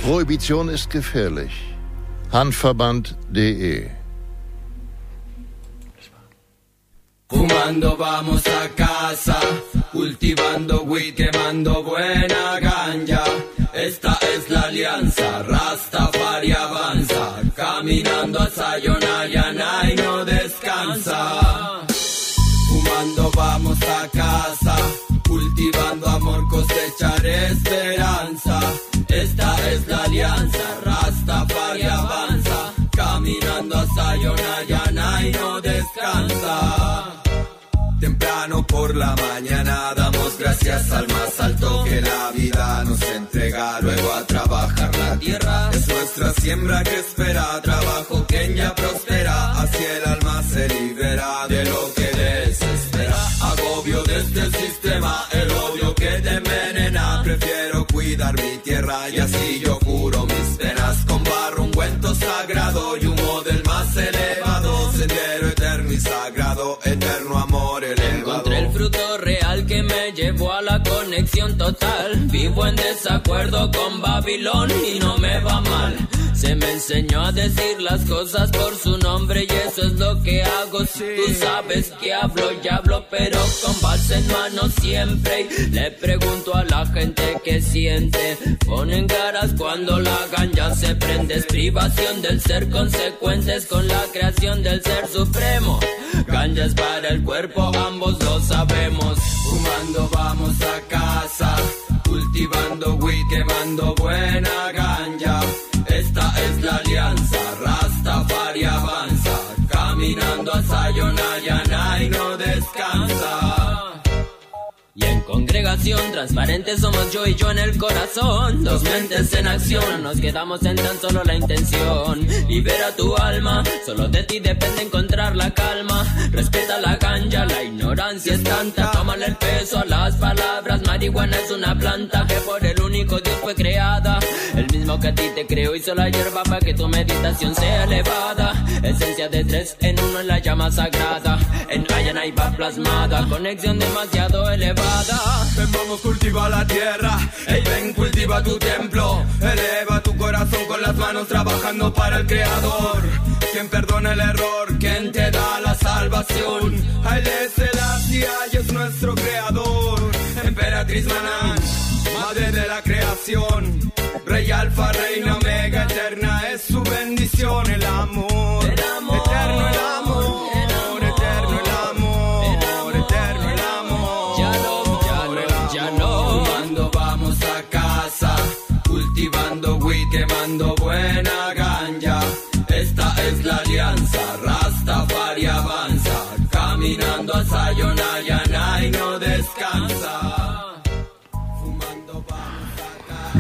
Prohibition ist gefährlich. Handverband.de Fumando vamos a casa, cultivando weed, quemando buena ganja. Esta es la alianza, Rastafari avanza, caminando a Sayonara y no descansa. Fumando vamos a casa, cultivando amor, cosechar esperanza. Esta es la alianza, Rastafari avanza, caminando a Sayonara y no descansa. Temprano por la mañana damos gracias al más alto que la vida nos entrega. Luego a trabajar la tierra es nuestra siembra que espera. Trabajo que ya prospera, así el alma se libera de lo que desespera. Agobio de este sistema, el odio que te envenena. Prefiero cuidar mi tierra y así yo curo mis penas. Con barro ungüento sagrado y eterno amor elevado. Encontré el fruto real que me llevó a la conexión total. Vivo en desacuerdo con Babilón y no me va mal. Se me enseñó a decir las cosas por su nombre y eso es lo que hago. Tú sabes que hablo y hablo, pero con base en mano siempre. Y le pregunto a la gente que siente. Ponen caras cuando la ganja se prende. Es privación del ser consecuentes con la creación del ser supremo. Ganja es para el cuerpo, ambos lo sabemos. Fumando vamos a casa, cultivando weed, quemando buena ganja. Alianza, Rastafari avanza, caminando a Sayonara y no descansa. Y en congregación transparente somos yo y yo en el corazón. Dos mentes en acción, no nos quedamos en tan solo la intención. Libera tu alma, solo de ti depende encontrar la calma. Respeta la ganja, la ignorancia es tanta. Tómale el peso a las palabras. Marihuana es una planta que por el único Dios fue creada. Que a ti te creó hizo la hierba para que tu meditación sea elevada. Esencia de tres en uno en la llama sagrada. En Ayana y va plasmada, conexión demasiado elevada. Ven, vamos, cultiva la tierra. Ey, ven, cultiva tu templo. Eleva tu corazón con las manos trabajando para el creador. Quien perdona el error, quien te da la salvación. A él es el y es nuestro creador. Emperatriz Manan, madre de la creación. Rey Alfa, Reina Omega, eterna es su bendición, el amor.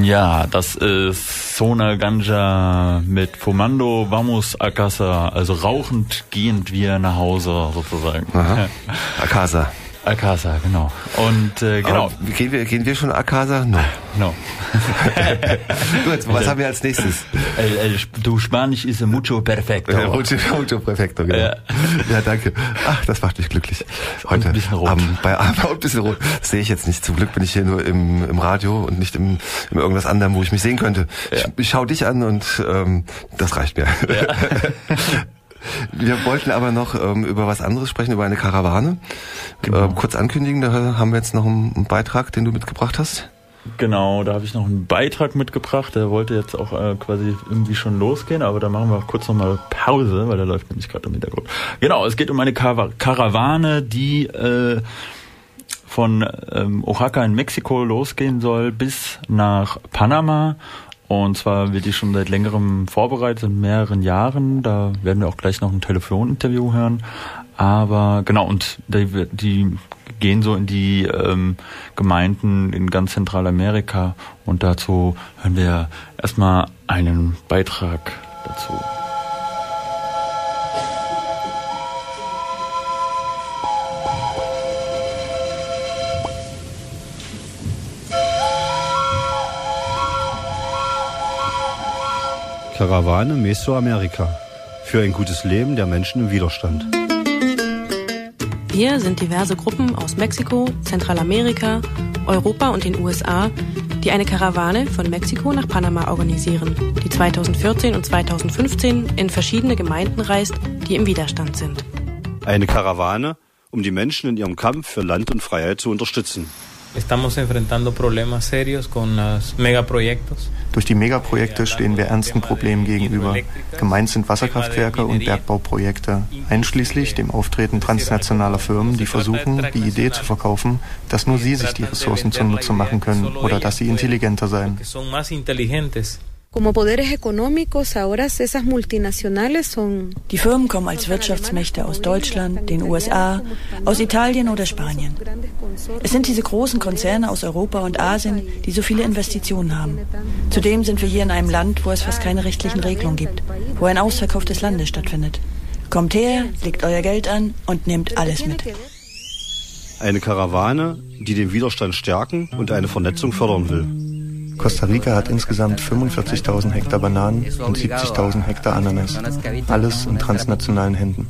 Ja, das ist Sona Ganja mit Fumando Vamos a casa, also rauchend gehend wir nach Hause sozusagen. Aha. Akasa. Akasa, genau. Und äh, genau. Aber gehen, wir, gehen wir schon Akasa? No. No. *laughs* Gut, was haben wir als nächstes? El, el, tu Spanisch ist mucho perfecto. *laughs* Mucho, mucho perfecto, genau. Ja. *laughs* Ja. danke. Ach, das macht mich glücklich. Heute ein bisschen rot. Am, bei, und ein bisschen rot. Das sehe ich jetzt nicht. Zum Glück bin ich hier nur im, im Radio und nicht im, im irgendwas anderem, wo ich mich sehen könnte. Ja. Ich, ich schaue dich an und ähm, das reicht mir. Wir wollten aber noch ähm, über was anderes sprechen, über eine Karawane. Genau. Ähm, kurz ankündigen, da haben wir jetzt noch einen, Beitrag, den du mitgebracht hast. Genau, da habe ich noch einen Beitrag mitgebracht. Der wollte jetzt auch äh, quasi irgendwie schon losgehen, aber da machen wir kurz nochmal Pause, weil der läuft nämlich gerade im Hintergrund. Genau, es geht um eine Kara Karawane, die äh, von ähm, Oaxaca in Mexiko losgehen soll bis nach Panama. Und zwar wird die schon seit längerem vorbereitet, mehreren Jahren. Da werden wir auch gleich noch ein Telefoninterview hören. Aber genau, und die, die gehen so in die ähm, Gemeinden in ganz Zentralamerika. Und dazu hören wir erstmal einen Beitrag dazu. Karawane Mesoamerika. Für ein gutes Leben der Menschen im Widerstand. Wir sind diverse Gruppen aus Mexiko, Zentralamerika, Europa und den USA, die eine Karawane von Mexiko nach Panama organisieren, die 2014 und 2015 in verschiedene Gemeinden reist, die im Widerstand sind. Eine Karawane, um die Menschen in ihrem Kampf für Land und Freiheit zu unterstützen. Estamos enfrentando problemas serios con los megaproyectos. Durch die Megaprojekte stehen wir ernsten Problemen gegenüber. Gemeint sind Wasserkraftwerke und Bergbauprojekte, einschließlich dem Auftreten transnationaler Firmen, die versuchen, die Idee zu verkaufen, dass nur sie sich die Ressourcen zunutze machen können oder dass sie intelligenter seien. Die Firmen kommen als Wirtschaftsmächte aus Deutschland, den USA, aus Italien oder Spanien. Es sind diese großen Konzerne aus Europa und Asien, die so viele Investitionen haben. Zudem sind wir hier in einem Land, wo es fast keine rechtlichen Regelungen gibt, wo ein Ausverkauf des Landes stattfindet. Kommt her, legt euer Geld an und nehmt alles mit. Eine Karawane, die den Widerstand stärken und eine Vernetzung fördern will. Costa Rica hat insgesamt 45.000 Hektar Bananen und 70.000 Hektar Ananas. Alles in transnationalen Händen.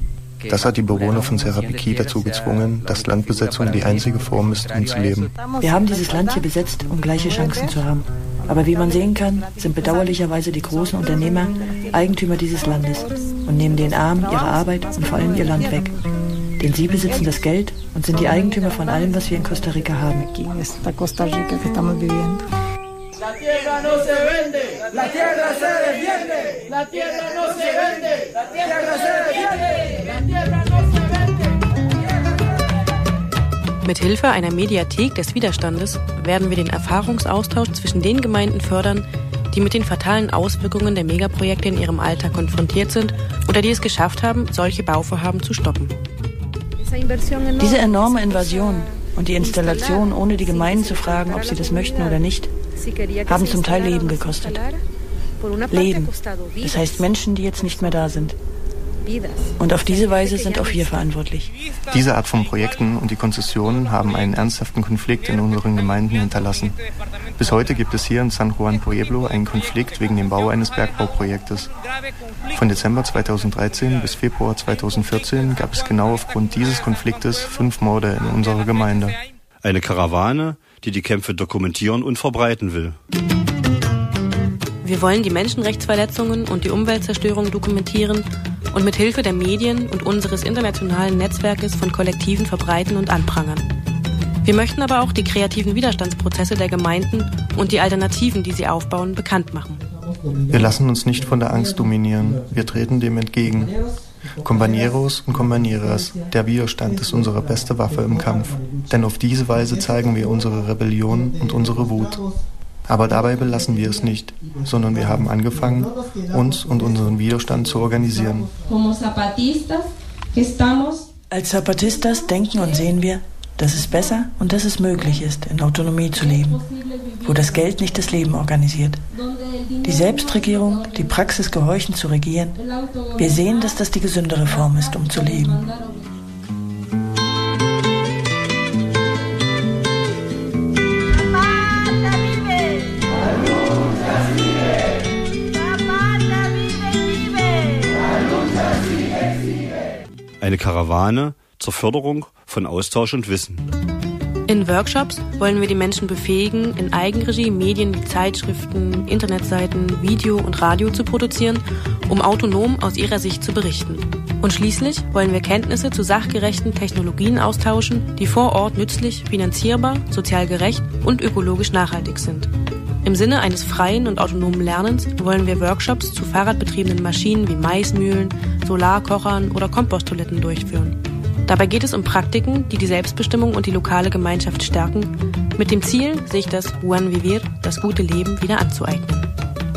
Das hat die Bewohner von Serapiqui dazu gezwungen, dass Landbesetzung die einzige Form ist, um zu leben. Wir haben dieses Land hier besetzt, um gleiche Chancen zu haben. Aber wie man sehen kann, sind bedauerlicherweise die großen Unternehmer Eigentümer dieses Landes und nehmen den Armen ihre Arbeit und vor allem ihr Land weg. Denn sie besitzen das Geld und sind die Eigentümer von allem, was wir in Costa Rica haben. La tierra no se vende, la tierra se defiende. La tierra no se vende, la tierra se defiende. La tierra no se Mit Hilfe einer Mediathek des Widerstandes werden wir den Erfahrungsaustausch zwischen den Gemeinden fördern, die mit den fatalen Auswirkungen der Megaprojekte in ihrem Alltag konfrontiert sind oder die es geschafft haben, solche Bauvorhaben zu stoppen. Diese enorme Invasion und die Installation, ohne die Gemeinden zu fragen, ob sie das möchten oder nicht, haben zum Teil Leben gekostet. Leben. Das heißt Menschen, die jetzt nicht mehr da sind. Und auf diese Weise sind auch wir verantwortlich. Diese Art von Projekten und die Konzessionen haben einen ernsthaften Konflikt in unseren Gemeinden hinterlassen. Bis heute gibt es hier in San Juan Pueblo einen Konflikt wegen dem Bau eines Bergbauprojektes. Von Dezember 2013 bis Februar 2014 gab es genau aufgrund dieses Konfliktes fünf Morde in unserer Gemeinde. Eine Karawane, die die Kämpfe dokumentieren und verbreiten will. Wir wollen die Menschenrechtsverletzungen und die Umweltzerstörung dokumentieren und mit Hilfe der Medien und unseres internationalen Netzwerkes von Kollektiven verbreiten und anprangern. Wir möchten aber auch die kreativen Widerstandsprozesse der Gemeinden und die Alternativen, die sie aufbauen, bekannt machen. Wir lassen uns nicht von der Angst dominieren. Wir treten dem entgegen. Compañeros und Compañeras, der Widerstand ist unsere beste Waffe im Kampf. Denn auf diese Weise zeigen wir unsere Rebellion und unsere Wut. Aber dabei belassen wir es nicht, sondern wir haben angefangen, uns und unseren Widerstand zu organisieren. Als Zapatistas denken und sehen wir, dass es besser und dass es möglich ist, in Autonomie zu leben, wo das Geld nicht das Leben organisiert. Die Selbstregierung, die Praxis gehorchen zu regieren, wir sehen, dass das die gesündere Form ist, um zu leben. Eine Karawane zur Förderung von Austausch und Wissen. In Workshops wollen wir die Menschen befähigen, in Eigenregie Medien wie Zeitschriften, Internetseiten, Video und Radio zu produzieren, um autonom aus ihrer Sicht zu berichten. Und schließlich wollen wir Kenntnisse zu sachgerechten Technologien austauschen, die vor Ort nützlich, finanzierbar, sozial gerecht und ökologisch nachhaltig sind. Im Sinne eines freien und autonomen Lernens wollen wir Workshops zu fahrradbetriebenen Maschinen wie Maismühlen, Solarkochern oder Komposttoiletten durchführen. Dabei geht es um Praktiken, die die Selbstbestimmung und die lokale Gemeinschaft stärken, mit dem Ziel, sich das Buen Vivir, das gute Leben, wieder anzueignen.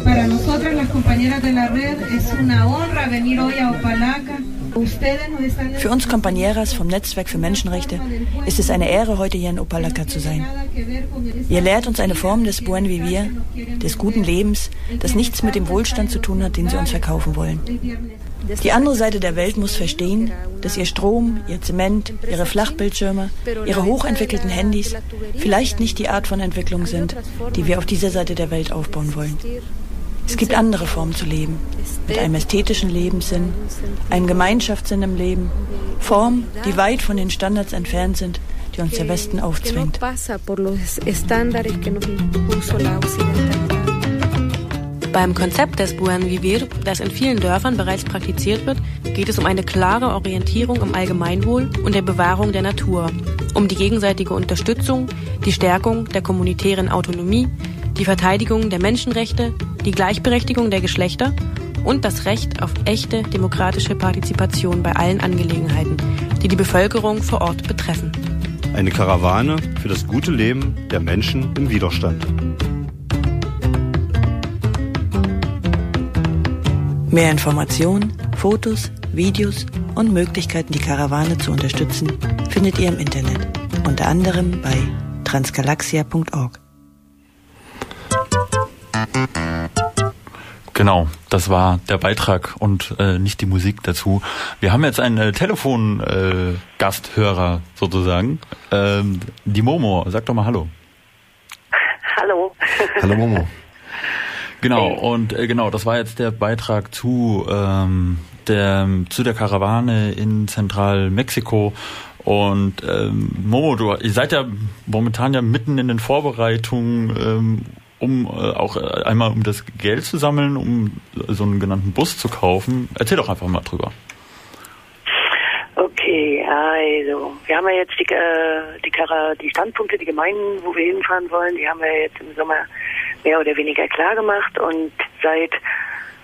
Para nosotras las compañeras de la red es una honra venir hoy a Opalaca. Für uns Compañeras vom Netzwerk für Menschenrechte ist es eine Ehre, heute hier in Opalaca zu sein. Ihr lehrt uns eine Form des Buen Vivir, des guten Lebens, das nichts mit dem Wohlstand zu tun hat, den sie uns verkaufen wollen. Die andere Seite der Welt muss verstehen, dass ihr Strom, ihr Zement, ihre Flachbildschirme, ihre hochentwickelten Handys vielleicht nicht die Art von Entwicklung sind, die wir auf dieser Seite der Welt aufbauen wollen. Es gibt andere Formen zu leben, mit einem ästhetischen Lebenssinn, einem Gemeinschaftssinn im Leben, Formen, die weit von den Standards entfernt sind, die uns der Westen aufzwingt. Beim Konzept des Buen Vivir, das in vielen Dörfern bereits praktiziert wird, geht es um eine klare Orientierung im Allgemeinwohl und der Bewahrung der Natur, um die gegenseitige Unterstützung, die Stärkung der kommunitären Autonomie, die Verteidigung der Menschenrechte, die Gleichberechtigung der Geschlechter und das Recht auf echte demokratische Partizipation bei allen Angelegenheiten, die die Bevölkerung vor Ort betreffen. Eine Karawane für das gute Leben der Menschen im Widerstand. Mehr Informationen, Fotos, Videos und Möglichkeiten, die Karawane zu unterstützen, findet ihr im Internet. Unter anderem bei transgalaxia.org. Genau, das war der Beitrag und äh, nicht die Musik dazu. Wir haben jetzt einen äh, Telefon-Gasthörer äh, sozusagen. Ähm, die Momo, sag doch mal Hallo. Hallo. Hallo Momo. *laughs* Genau, und äh, genau, das war jetzt der Beitrag zu, ähm, der, zu der Karawane in Zentralmexiko. Und ähm, Momo, du, ihr seid ja momentan ja mitten in den Vorbereitungen, ähm, um äh, auch äh, einmal um das Geld zu sammeln, um so einen genannten Bus zu kaufen. Erzähl doch einfach mal drüber. Okay, also wir haben ja jetzt die, äh, die, die Standpunkte, die Gemeinden, wo wir hinfahren wollen, die haben wir jetzt im Sommer mehr oder weniger klar gemacht und seit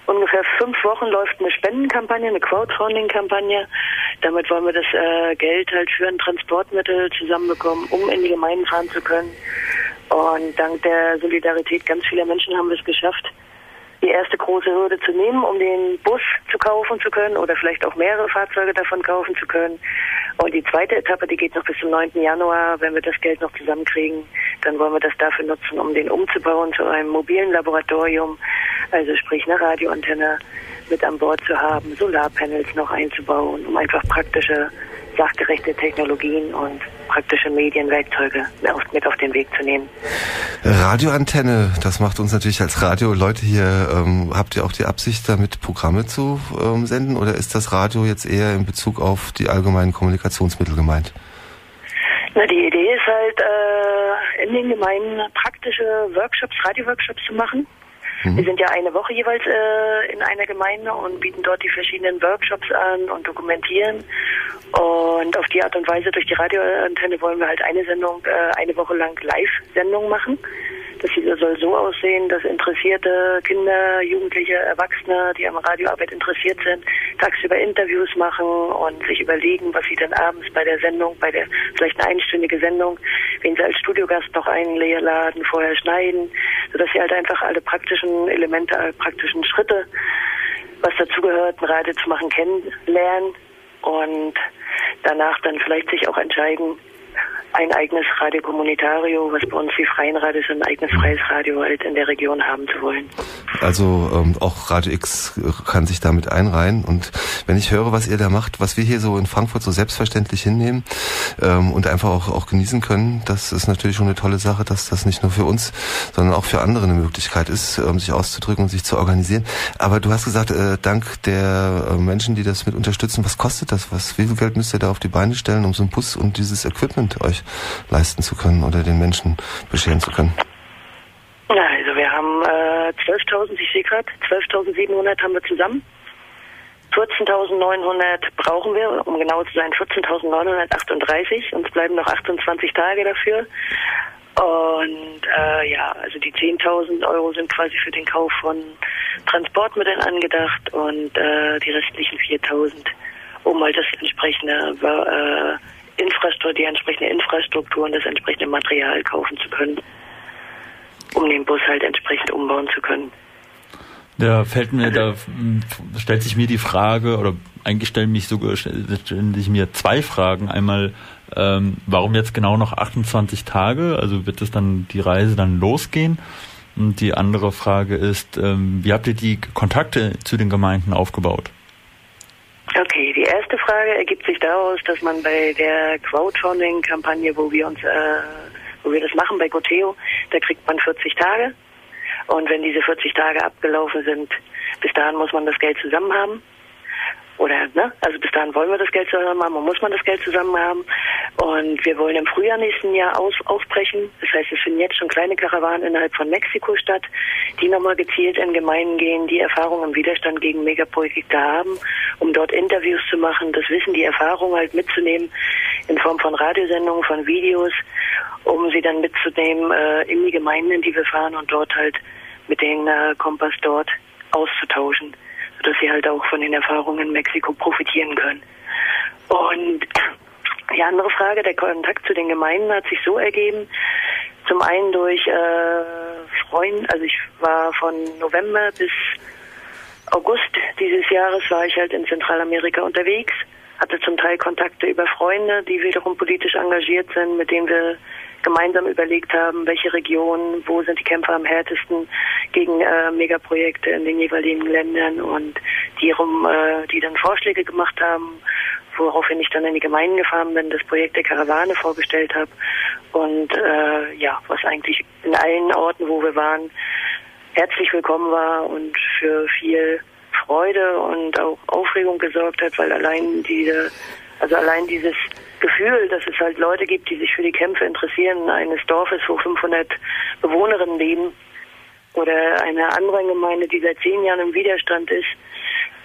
ungefähr fünf Wochen läuft eine Spendenkampagne, eine Crowdfunding-Kampagne. Damit wollen wir das äh, Geld halt für ein Transportmittel zusammenbekommen, um in die Gemeinden fahren zu können. Und dank der Solidarität ganz vieler Menschen haben wir es geschafft, die erste große Hürde zu nehmen, um den Bus zu kaufen zu können oder vielleicht auch mehrere Fahrzeuge davon kaufen zu können. Und die zweite Etappe, die geht noch bis zum 9. Januar. Wenn wir das Geld noch zusammenkriegen, dann wollen wir das dafür nutzen, um den umzubauen zu einem mobilen Laboratorium, also sprich eine Radioantenne mit an Bord zu haben, Solarpanels noch einzubauen, um einfach praktische, sachgerechte Technologien und praktische Medienwerkzeuge mit auf den Weg zu nehmen. Radioantenne, das macht uns natürlich als Radio-Leute hier, ähm, habt ihr auch die Absicht, damit Programme zu ähm, senden oder ist das Radio jetzt eher in Bezug auf die allgemeinen Kommunikationsmittel gemeint? Na, die Idee ist halt, äh, in den Gemeinden praktische Workshops, Radio-Workshops zu machen. Mhm. Wir sind ja eine Woche jeweils äh, in einer Gemeinde und bieten dort die verschiedenen Workshops an und dokumentieren. Und auf die Art und Weise durch die Radioantenne wollen wir halt eine Sendung, äh, eine Woche lang Live-Sendung machen. Das soll so aussehen, dass interessierte Kinder, Jugendliche, Erwachsene, die am Radioarbeit interessiert sind, tagsüber Interviews machen und sich überlegen, was sie dann abends bei der Sendung, bei der vielleicht eine einstündige Sendung, wen sie als Studiogast noch einladen, vorher schneiden, sodass sie halt einfach alle praktischen Elemente, alle praktischen Schritte, was dazugehört, ein Radio zu machen, kennenlernen und danach dann vielleicht sich auch entscheiden, ein eigenes Radio Communitario, was bei uns wie Freien Radio ist, ein eigenes freies Radio halt in der Region haben zu wollen. Also ähm, auch Radio X kann sich damit einreihen. Und wenn ich höre, was ihr da macht, was wir hier so in Frankfurt so selbstverständlich hinnehmen ähm, und einfach auch, auch genießen können, das ist natürlich schon eine tolle Sache, dass das nicht nur für uns, sondern auch für andere eine Möglichkeit ist, ähm, sich auszudrücken und sich zu organisieren. Aber du hast gesagt, äh, dank der äh, Menschen, die das mit unterstützen, was kostet das? Was, wie viel Geld müsst ihr da auf die Beine stellen, um so einen Bus und dieses Equipment euch leisten zu können oder den Menschen bescheren zu können? Ja, also wir haben äh, 12.000, ich sehe gerade, 12.700 haben wir zusammen. 14.900 brauchen wir, um genau zu sein, 14.938. Uns bleiben noch 28 Tage dafür. Und äh, ja, also die 10.000 Euro sind quasi für den Kauf von Transportmitteln angedacht und äh, die restlichen 4.000, um halt das entsprechende äh, Infrastruktur, die entsprechende Infrastruktur und das entsprechende Material kaufen zu können, um den Bus halt entsprechend umbauen zu können. Da fällt mir, da stellt sich mir die Frage, oder eigentlich stellen mich sogar stellen sich mir zwei Fragen. Einmal, ähm, warum jetzt genau noch 28 Tage? Also wird es dann die Reise dann losgehen? Und die andere Frage ist, ähm, wie habt ihr die Kontakte zu den Gemeinden aufgebaut? Okay, die erste Frage ergibt sich daraus, dass man bei der Crowdfunding-Kampagne, wo wir uns, äh, wo wir das machen bei Goteo, da kriegt man 40 Tage. Und wenn diese 40 Tage abgelaufen sind, bis dahin muss man das Geld zusammen haben. Oder, ne? Also bis dahin wollen wir das Geld zusammen haben und muss man das Geld zusammen haben. Und wir wollen im Frühjahr nächsten Jahr aus, aufbrechen. Das heißt, es finden jetzt schon kleine Karawanen innerhalb von Mexiko statt, die nochmal gezielt in Gemeinden gehen, die Erfahrung im Widerstand gegen Megaprojekte haben, um dort Interviews zu machen, das Wissen, die Erfahrung halt mitzunehmen in Form von Radiosendungen, von Videos, um sie dann mitzunehmen äh, in die Gemeinden, in die wir fahren und dort halt mit den äh, Kompass dort auszutauschen, sodass sie halt auch von den Erfahrungen in Mexiko profitieren können. Und die andere Frage, der Kontakt zu den Gemeinden hat sich so ergeben, zum einen durch äh, Freunde, also ich war von November bis August dieses Jahres war ich halt in Zentralamerika unterwegs, hatte zum Teil Kontakte über Freunde, die wiederum politisch engagiert sind, mit denen wir gemeinsam überlegt haben, welche Regionen, wo sind die Kämpfer am härtesten gegen äh, Megaprojekte in den jeweiligen Ländern und die, rum, äh, die dann Vorschläge gemacht haben, woraufhin ich dann in die Gemeinden gefahren bin, das Projekt der Karawane vorgestellt habe und äh, ja, was eigentlich in allen Orten, wo wir waren, herzlich willkommen war und für viel Freude und auch Aufregung gesorgt hat, weil allein diese, also allein dieses Gefühl, dass es halt Leute gibt, die sich für die Kämpfe interessieren, eines Dorfes, wo 500 Bewohnerinnen leben, oder einer anderen Gemeinde, die seit zehn Jahren im Widerstand ist,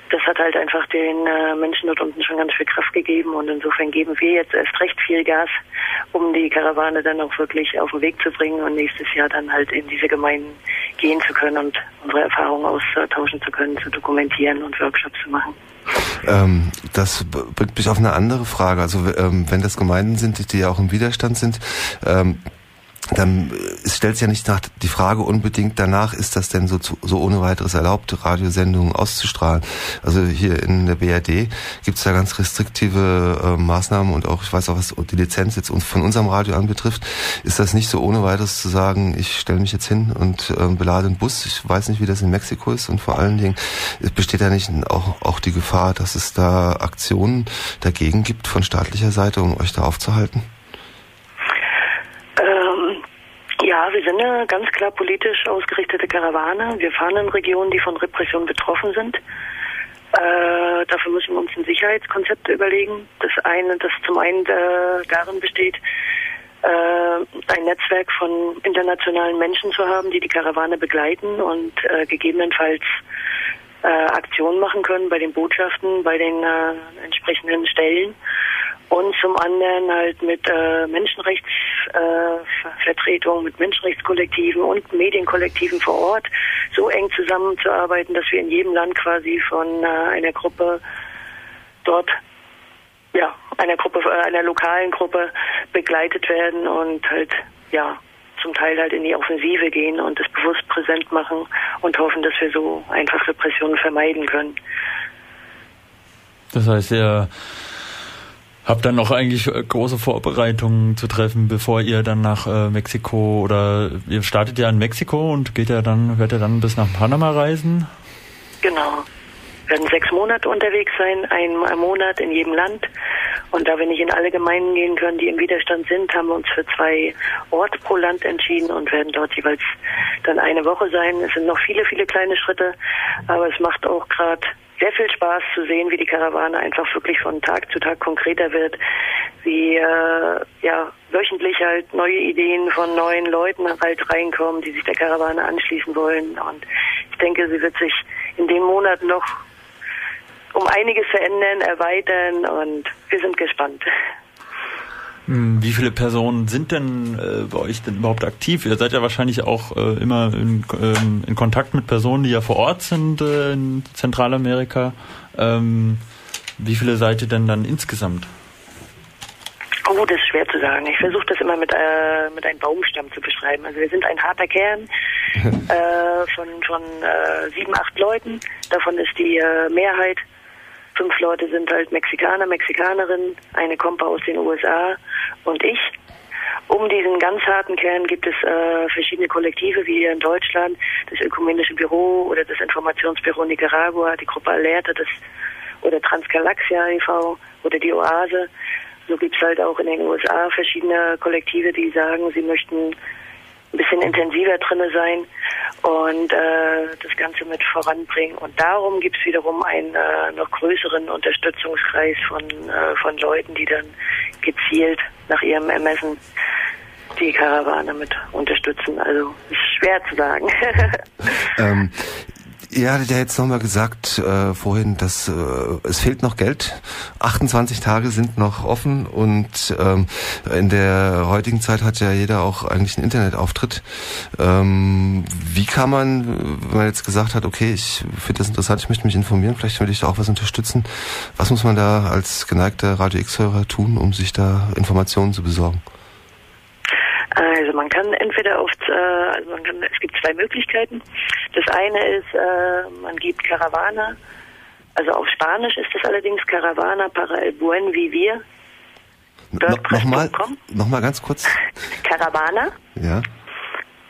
das hat halt einfach den äh, Menschen dort unten schon ganz viel Kraft gegeben und insofern geben wir jetzt erst recht viel Gas, um die Karawane dann auch wirklich auf den Weg zu bringen und nächstes Jahr dann halt in diese Gemeinden gehen zu können und unsere Erfahrungen austauschen zu können, zu dokumentieren und Workshops zu machen. Ähm, das bringt mich auf eine andere Frage. Also ähm, wenn das Gemeinden sind, die ja auch im Widerstand sind, ähm, dann es stellt sich ja nicht nach die Frage unbedingt danach, ist das denn so, so ohne weiteres erlaubt, Radiosendungen auszustrahlen. Also hier in der BRD gibt es da ganz restriktive äh, Maßnahmen und auch, ich weiß auch, was die Lizenz jetzt von unserem Radio anbetrifft, ist das nicht so ohne weiteres zu sagen, ich stelle mich jetzt hin und äh, belade einen Bus. Ich weiß nicht, wie das in Mexiko ist und vor allen Dingen besteht da nicht auch, auch die Gefahr, dass es da Aktionen dagegen gibt von staatlicher Seite, um euch da aufzuhalten? Ja, wir sind eine ganz klar politisch ausgerichtete Karawane. Wir fahren in Regionen, die von Repression betroffen sind. Äh, dafür müssen wir uns ein Sicherheitskonzept überlegen. Das eine, das zum einen äh, darin besteht, äh, ein Netzwerk von internationalen Menschen zu haben, die die Karawane begleiten und äh, gegebenenfalls äh, Aktionen machen können bei den Botschaften, bei den äh, entsprechenden Stellen und zum anderen halt mit äh, Menschenrechtsvertretung, äh, mit Menschenrechtskollektiven und Medienkollektiven vor Ort so eng zusammenzuarbeiten, dass wir in jedem Land quasi von äh, einer Gruppe dort ja, einer Gruppe, äh, einer lokalen Gruppe begleitet werden und halt, ja, zum Teil halt in die Offensive gehen und das bewusst präsent machen und hoffen, dass wir so einfach Repressionen vermeiden können. Das heißt, ja, Habt dann noch eigentlich äh, große Vorbereitungen zu treffen, bevor ihr dann nach äh, Mexiko oder ihr startet ja in Mexiko und geht ja dann, werdet ihr dann bis nach Panama reisen? Genau. Wir werden sechs Monate unterwegs sein, ein, ein Monat in jedem Land. Und da wir nicht in alle Gemeinden gehen können, die im Widerstand sind, haben wir uns für zwei Orte pro Land entschieden und werden dort jeweils dann eine Woche sein. Es sind noch viele, viele kleine Schritte, aber es macht auch gerade sehr viel Spaß zu sehen, wie die Karawane einfach wirklich von Tag zu Tag konkreter wird, wie äh, ja wöchentlich halt neue Ideen von neuen Leuten halt reinkommen, die sich der Karawane anschließen wollen. Und ich denke, sie wird sich in den Monaten noch um einiges verändern, erweitern und wir sind gespannt. Wie viele Personen sind denn äh, bei euch denn überhaupt aktiv? Ihr seid ja wahrscheinlich auch äh, immer in, ähm, in Kontakt mit Personen, die ja vor Ort sind äh, in Zentralamerika. Ähm, wie viele seid ihr denn dann insgesamt? Oh, das ist schwer zu sagen. Ich versuche das immer mit, äh, mit einem Baumstamm zu beschreiben. Also wir sind ein harter Kern *laughs* äh, von, von äh, sieben, acht Leuten. Davon ist die äh, Mehrheit. Fünf Leute sind halt Mexikaner, Mexikanerinnen, eine kommt aus den USA und ich. Um diesen ganz harten Kern gibt es äh, verschiedene Kollektive, wie hier in Deutschland, das Ökumenische Büro oder das Informationsbüro Nicaragua, die Gruppe Alerte, das oder Transgalaxia e.V. oder die Oase. So gibt es halt auch in den USA verschiedene Kollektive, die sagen, sie möchten ein bisschen intensiver drinne sein und äh, das Ganze mit voranbringen. Und darum gibt es wiederum einen äh, noch größeren Unterstützungskreis von, äh, von Leuten, die dann gezielt nach ihrem Ermessen die Karawane mit unterstützen. Also ist schwer zu sagen. *laughs* Ähm, ja jetzt nochmal gesagt äh, vorhin, dass äh, es fehlt noch Geld. 28 Tage sind noch offen und ähm, in der heutigen Zeit hat ja jeder auch eigentlich einen Internetauftritt. Ähm, wie kann man, wenn man jetzt gesagt hat, okay, ich finde das interessant, ich möchte mich informieren, vielleicht will ich da auch was unterstützen. Was muss man da als geneigter Radio X-Hörer tun, um sich da Informationen zu besorgen? Also man kann entweder auf, äh, also man kann, es gibt zwei Möglichkeiten. Das eine ist, äh, man gibt Caravana, also auf Spanisch ist das allerdings Caravana para el buen vivir. No, Nochmal, noch mal ganz kurz. *laughs* Caravana Ja.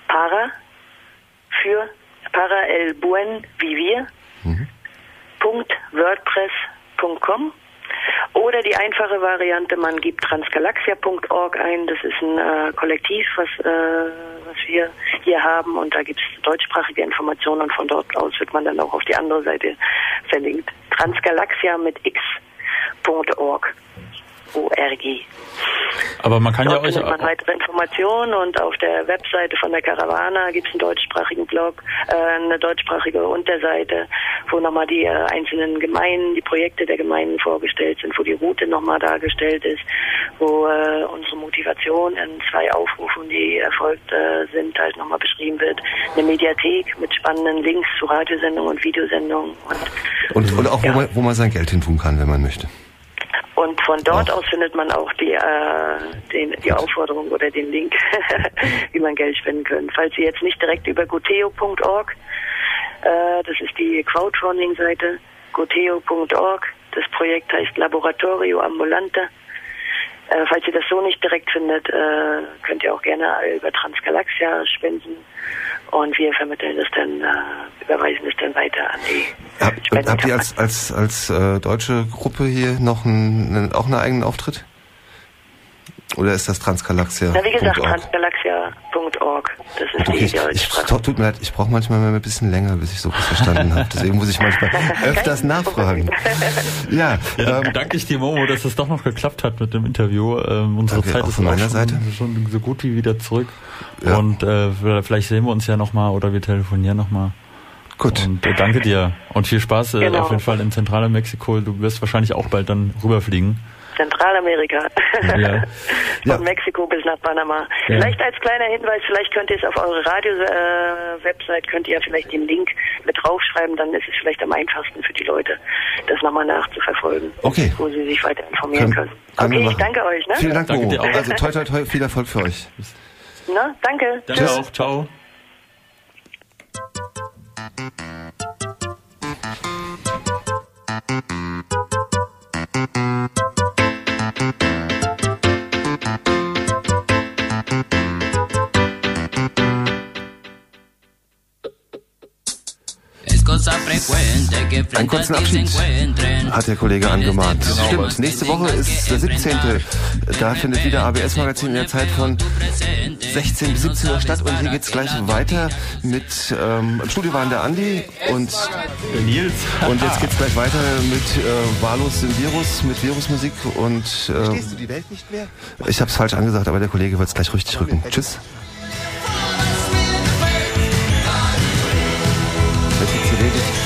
para für para el buen vivir. Punkt WordPress.com oder die einfache Variante, man gibt transgalaxia.org ein. Das ist ein äh, Kollektiv, was, äh, was wir hier haben und da gibt es deutschsprachige Informationen und von dort aus wird man dann auch auf die andere Seite verlinkt. Transgalaxia mit x.org. ORG. Aber man kann Dort ja euch findet man weitere Informationen und auf der Webseite von der Caravana gibt es einen deutschsprachigen Blog, äh, eine deutschsprachige Unterseite, wo nochmal die äh, einzelnen Gemeinden, die Projekte der Gemeinden vorgestellt sind, wo die Route nochmal dargestellt ist, wo äh, unsere Motivation in zwei Aufrufen, die erfolgt äh, sind, halt nochmal beschrieben wird. Eine Mediathek mit spannenden Links zu Radiosendungen und Videosendungen und Und, und auch, wo, man, wo man sein Geld hin tun kann, wenn man möchte. Und von dort aus findet man auch die, äh, den, die Aufforderung oder den Link, *laughs* wie man Geld spenden kann. Falls Sie jetzt nicht direkt über goteo.org, äh, das ist die Crowdfunding-Seite, goteo.org, das Projekt heißt Laboratorio Ambulante. Äh, falls ihr das so nicht direkt findet, äh, könnt ihr auch gerne über Transgalaxia spenden und wir vermitteln das dann, äh, überweisen das dann weiter an die Hab, habt ihr als, als, als äh, deutsche Gruppe hier noch einen, einen, auch einen eigenen Auftritt? Oder ist das Transgalaxia? Na, wie gesagt, transgalaxia.org. Das ist Okay, die ich, ich, Deutschsprache. tut mir leid, ich brauche manchmal mal ein bisschen länger, bis ich sowas verstanden habe. Deswegen muss ich manchmal *laughs* öfters nachfragen. Ja, Ja, dann danke ich dir, Momo, dass es doch noch geklappt hat mit dem Interview. Ähm, unsere Zeit auch ist von auch meiner schon, Seite. schon so gut wie wieder zurück. Ja. Und äh, vielleicht sehen wir uns ja nochmal oder wir telefonieren nochmal. Gut. Und äh, danke dir. Und viel Spaß äh, Genau. auf jeden Fall in Zentralmexiko. Du wirst wahrscheinlich auch bald dann rüberfliegen. Zentralamerika. Ja. *laughs* Von Ja. Mexiko bis nach Panama. Ja. Vielleicht als kleiner Hinweis, vielleicht könnt ihr es auf eure Radio-Website, könnt ihr ja vielleicht den Link mit draufschreiben, dann ist es vielleicht am einfachsten für die Leute, das nochmal nachzuverfolgen. Okay. Wo sie sich weiter informieren Können- können. Okay, ich machen. danke euch. Ne? Vielen Dank, Danke dir auch. Also toi, toi, toi, viel Erfolg für euch. Na, danke. Danke Tschüss. auch. Ciao. Einen kurzen Abschied, hat der Kollege angemahnt. Stimmt, nächste Woche ist der 17. Da findet wieder ABS-Magazin in der Zeit von 16 bis 17 Uhr statt und hier geht's gleich weiter mit, ähm, im Studio waren der Andi und der Nils. Und jetzt geht's gleich weiter mit äh, Wahllos im Virus, mit Virusmusik und... Äh, Verstehst du die Welt nicht mehr? ich hab's falsch angesagt, aber der Kollege wird's gleich richtig rücken. Tschüss. David.